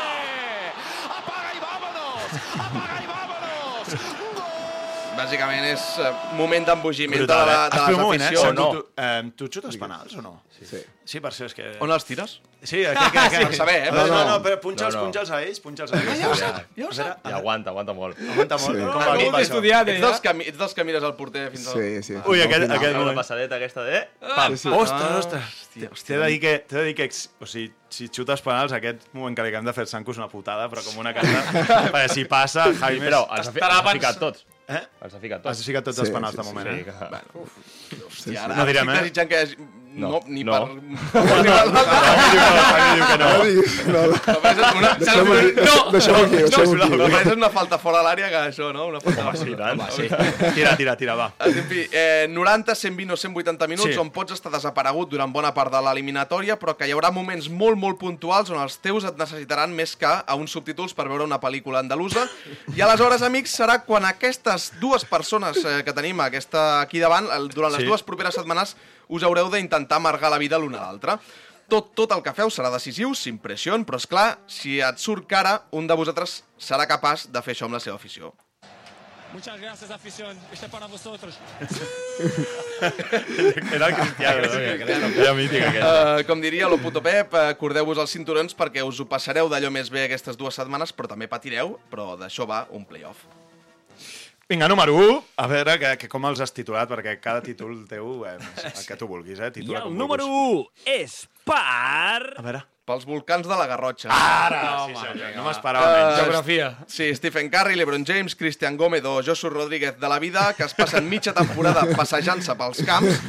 ¡Apaga y vámonos! ¡Apaga y vámonos!
Bàsicament és eh, moment d'embogiment de, la,
eh?
de les
moment, eh?
aficions.
Sanco,
no.
Tu, eh, tu xutes penals o no?
Sí.
Sí, per això és que...
On els tires?
Sí, que, que, que,
Per saber, eh?
No, no,
No,
però punxa'ls,
No, no.
punxa'ls a ells, punxa'ls a ells.
Ja ho sap, ja ho sap.
I aguanta, aguanta molt.
Aguanta molt.
Sí.
Com va, com va això?
Ets dels, que, mi- ets dels que mires el porter fins al...
Sí, sí.
Ui, aquest,
No,
aquest
Amb la
moment.
passadeta aquesta de...
Pam.
Sí, sí.
Ostres,
Ah.
ostres. T'he de dir que, t'he de dir que o sigui, si xutes penals, aquest moment que li acabem de fer al Sanco és una putada, però com una carta. [LAUGHS] perquè si passa,
Sí,
Jaime...
però els ha ficat tots.
Eh?
Els ha ficat
Has
tots.
ficat tots
Sí,
els penals
sí,
de
sí,
moment,
Sí,
eh?
que...
Hòstia, ara
No direm, eh?
desitjant que... hi hagi- No,
No,
ni
no.
per...
No, Jaime diu que no.
No no, no.
Una...
Deixeu-ho aquí,
No!
deixeu-ho aquí.
No, és una falta fora de l'àrea que això, no? Una falta
Home, sí, tant.
Sí. Tira, tira, tira, va.
En fi, eh, 90, 120 o 180 minuts
Sí.
on pots estar desaparegut durant bona part de l'eliminatòria, però que hi haurà moments molt, molt puntuals on els teus et necessitaran més que a uns subtítols per veure una pel·lícula andalusa. I aleshores, amics, serà quan aquestes dues persones eh, que tenim aquesta aquí davant, durant les
Sí.
dues properes setmanes, us haureu d'intentar amargar la vida l'un a l'altre. Tot, tot el que feu serà decisiu, sin pressió, però és clar, si et surt cara, un de vosaltres serà capaç de fer això amb la seva afició.
Muchas gracias, afición. Este es para vosotros. [LAUGHS]
Era el Cristiano, no? Era mític, aquest.
Uh, com diria lo puto Pep, uh, cordeu-vos els cinturons perquè us ho passareu d'allò més bé aquestes dues setmanes, però també patireu, però d'això va un playoff.
Vinga, número 1. A veure que, que com els has titulat, perquè cada títol teu, eh, el que tu vulguis, eh?
I
Titula
el
com
número
vulguis.
1 és per...
A veure.
Pels volcans de la Garrotxa.
Ara, sí, senyor. No m'esperava
Eh,
menys.
Geografia.
Sí, Stephen Curry, LeBron James, Christian Gómez o Josu Rodríguez de la vida, que es passen mitja temporada passejant-se pels camps,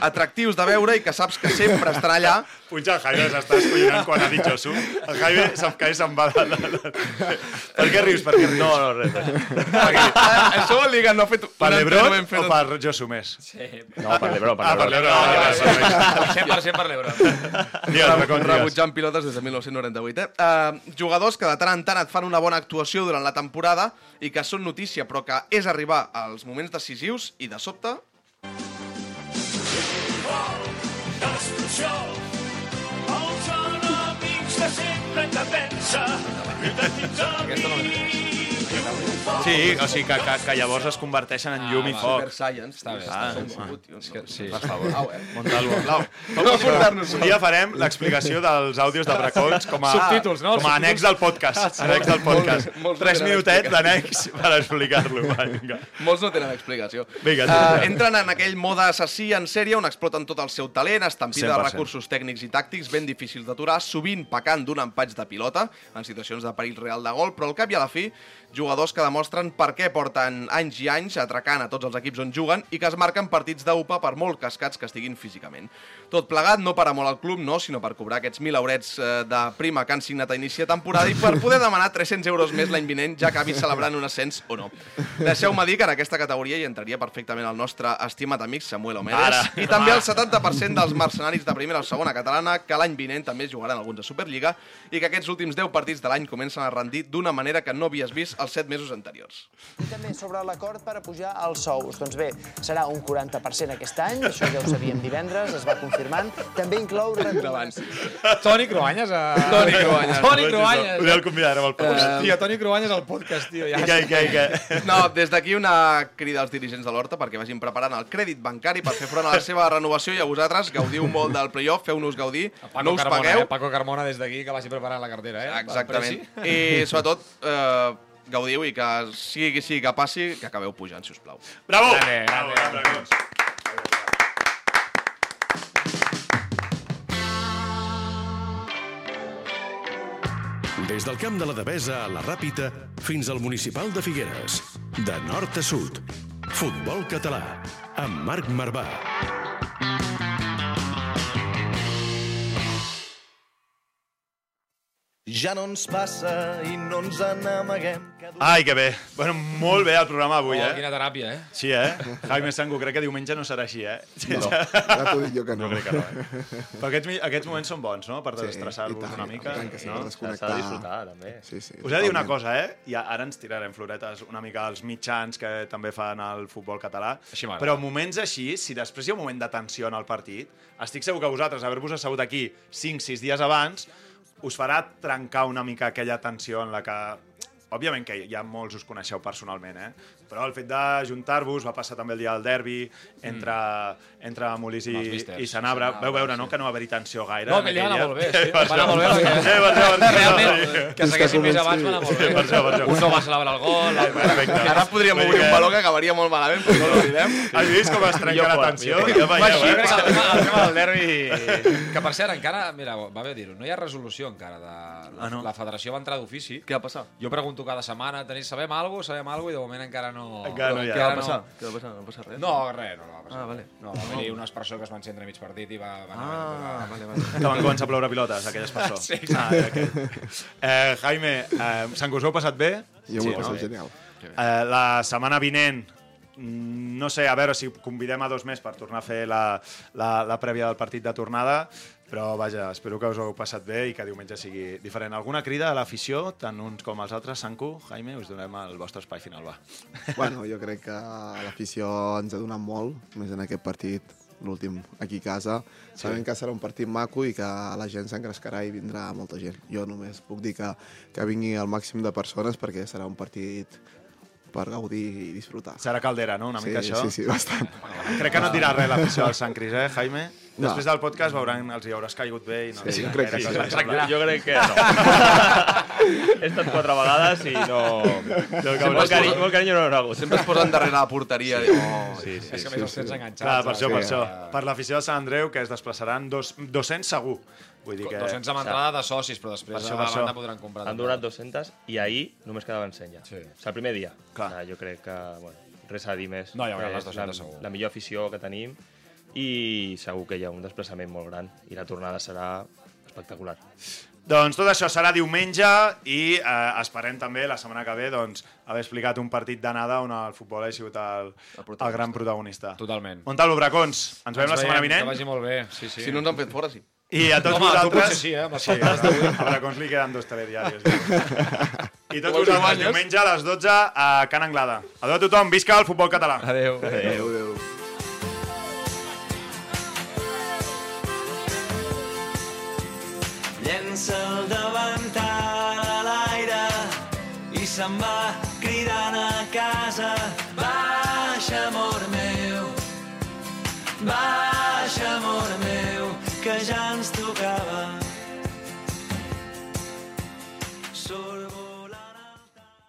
atractius de veure i que saps que sempre estan allà.
Puja, el Jaime s'està escollonant quan ha dit Josu. El Jaime se'm cau i se'n va. Per què rius? Per què rius?
No, no, res. res.
Ah, Això vol dir que no ha fet
Per l'Ebron
ben fet.
o per Josu més?
No, per l'Ebron, per
Ah, per
l'Ebron.
l'Ebron. Ah, vale,
100% per l'Ebro.
Digues, digues.
Pilotes des de 1998. Eh? Uh, jugadors que de tant en tant et fan una bona actuació durant la temporada i que són notícia, però que és arribar als moments decisius i de sobte... Aquesta no l'he.
Sí, o sigui, que, que, que llavors es converteixen en llum i
va.
foc.
Super Science.
Està bé,
Ah,
Som
ah,
sigut, tio.
És que, sí.
Per favor.
Au, eh?
Montalvo. Blau.
No portar-nos
Un dia farem l'explicació dels àudios de Bracons com a,
Subtítols, no?
com a annex del podcast. Annex del podcast.
Molts- molts
Tres minutets d'annex per explicar-lo. Vinga.
Molts no tenen explicació.
Vinga,
uh,
sí.
entren en aquell mode assassí en sèrie on exploten tot el seu talent, estampida de
100%.
recursos tècnics i tàctics ben difícils d'aturar, sovint pecant d'un empatx de pilota en situacions de perill real de gol, però al cap i a la fi jugadors que demostren per què porten anys i anys atracant a tots els equips on juguen i que es marquen partits d'UPA per molt cascats que estiguin físicament. Tot plegat no per amor al club, no, sinó per cobrar aquests 1.000 eurets eh, de prima que han signat a inici de temporada i per poder demanar 300 euros més l'any vinent, ja acabi celebrant un ascens o no. Deixeu-me dir que en aquesta categoria hi entraria perfectament el nostre estimat amic Samuel Omedes i també el 70% dels mercenaris de primera o segona catalana que l'any vinent també jugaran alguns de Superliga i que aquests últims 10 partits de l'any comencen a rendir d'una manera que no havies vist els 7 mesos anteriors.
I també sobre l'acord per a pujar els sous. Doncs bé, serà un 40% aquest any, això ja ho sabíem divendres, es va confirmant. També inclou...
Abans.
Toni Cruanyes a...
Toni Cruanyes.
Toni Cruanyes.
El convidarem al podcast.
Hòstia, Toni Cruanyes al podcast, tio. Ja
I què, i què, i què?
No, des d'aquí una crida als dirigents de l'Horta perquè vagin preparant el crèdit bancari per fer front a la seva renovació i a vosaltres gaudiu molt del playoff, feu-nos gaudir,
Paco
no us
Carmona,
pagueu.
eh? Paco Carmona des d'aquí que vagi preparant la cartera, eh?
Exactament. I sobretot, eh, gaudiu i que sigui qui sigui que passi, que acabeu pujant, si us plau.
Bravo!
Grande, grande.
Bravo, Bracons.
Des del camp de la Devesa a la Ràpita fins al municipal de Figueres. De nord a sud. Futbol català. Amb Marc Marvà.
Ja no ens passa i no ens n'amaguem.
Ai, que bé. Bueno, molt bé el programa avui,
Oh,
eh?
quina teràpia, eh?
Sí, eh? Jaime Sango, crec que diumenge no serà així, eh?
No, [LAUGHS] ja t'ho dic jo que no.
No crec que no, eh? Però aquests, aquests moments són bons, no? Per
Sí,
desestressar-vos
tant,
una mica.
tant que sí,
no?
S'ha de disfrutar, també.
Sí, sí.
Us he de dir una cosa, eh? I ara ens tirarem floretes una mica als mitjans que també fan el futbol català.
Així.
Però moments així, si després hi ha un moment de tensió en el partit, estic segur que vosaltres, haver-vos assegut aquí 5-6 dies abans, us farà trencar una mica aquella tensió en la que... Òbviament que ja molts us coneixeu personalment, eh? Però el fet d'ajuntar-vos va passar també el dia del derbi entre, entre Molís i, i Sanabra.
Sí,
Veu veure,
sí.
no?, que no va haver-hi tensió gaire.
No, aquell dia va anar molt bé, sí. Va anar molt bé,
Eh, per això, per això.
Realment, que s'haguessin més abans va anar molt bé.
Per això, per això.
Un no va celebrar el gol.
Perfecte.
Ara podríem obrir un
que-
baló que acabaria molt malament, però no l'oblidem.
Has vist com es trenca la tensió?
jo
Ja
Va,
veieu,
així,
eh?
crec que el tema, el tema del derbi... [LAUGHS] Que, per cert, encara... Mira, va bé dir-ho. No hi ha resolució encara. De... La,
Ah, no?
la federació va entrar d'ofici.
Què va passar?
Jo pregunto cada setmana, tenim, sabem alguna cosa, sabem alguna cosa, i de moment encara no...
Encara no hi ha.
Què va passar? Què va passar? No va passar res?
No, res, no, no va passar.
Ah, vale.
No, va haver-hi una expressió que es va encendre a mig partit i va... va
Ah, vale, vale.
Que van començar a ploure pilotes, aquella expressió.
Sí,
ah, aquell. eh, Jaime, eh, Sant us heu passat bé?
Jo m'ho he
no?
passat genial.
Eh, la setmana vinent, mm, no sé, a veure si convidem a dos més per tornar a fer la, la, la prèvia del partit de tornada, però vaja, espero que us ho heu passat bé i que diumenge sigui diferent. Alguna crida a l'afició, tant uns com els altres? Sanku, Jaime, us donem el vostre espai final, va.
Bueno, jo crec que l'afició ens ha donat molt, més en aquest partit, l'últim aquí a casa. Sabem que serà un partit maco i que la gent s'engrescarà i vindrà molta gent. Jo només puc dir que, que vingui el màxim de persones perquè serà un partit per gaudir i disfrutar.
Serà caldera, no?, una
sí,
mica això?
Sí, sí, bastant.
Crec que no et dirà res l'afició del Sant Cris, eh, Jaime?
No.
Després del podcast veuran, els hi hauràs caigut bé i no
Sí,
dirà
crec que sí.
Jo crec que no. [LAUGHS] He estat quatre vegades i no... Molt carinyo, molt carinyo no n'ha hagut.
Sempre es posen darrere la porteria. i- Oh,
Sí, sí.
És que més els tens enganxats.
Clar, per això, per
Sí.
això. Per l'afició de Sant Andreu, que es desplaçaran dos, 200 segur. Vull dir que...
200 amb entrada de socis, però després
Per això,
a la
per
banda
això.
podran comprar.
Han donat 200 i ahir només quedaven 100 ja.
Sí.
O sigui, el primer dia.
Clar.
Ah, jo crec que, bueno, res a dir més.
No, haurà
Que
les
és
200
la,
segur.
La millor afició que tenim i segur que hi ha un desplaçament molt gran i la tornada serà espectacular.
Doncs tot això serà diumenge i eh, esperem també la setmana que ve doncs, haver explicat un partit d'anada on el futbol ha sigut el, el, el gran protagonista.
Totalment.
Montalvo, Bracons, ens veiem la setmana
Que
vinent.
vagi molt bé, sí, sí.
Si no ens han fet fora, sí.
I a tots
Home, tu
vosaltres...
potser sí, eh,
sí, a Bracons li queden dos telediaris. [LAUGHS] I tots vosaltres, diumenge a les 12 a Can Anglada. Adéu a tothom, visca el futbol català.
Adéu.
Adéu, adéu.
Llença davantal a l'aire i se'n va cridant a casa. Baixa, amor meu, baixa, amor meu, que ja ens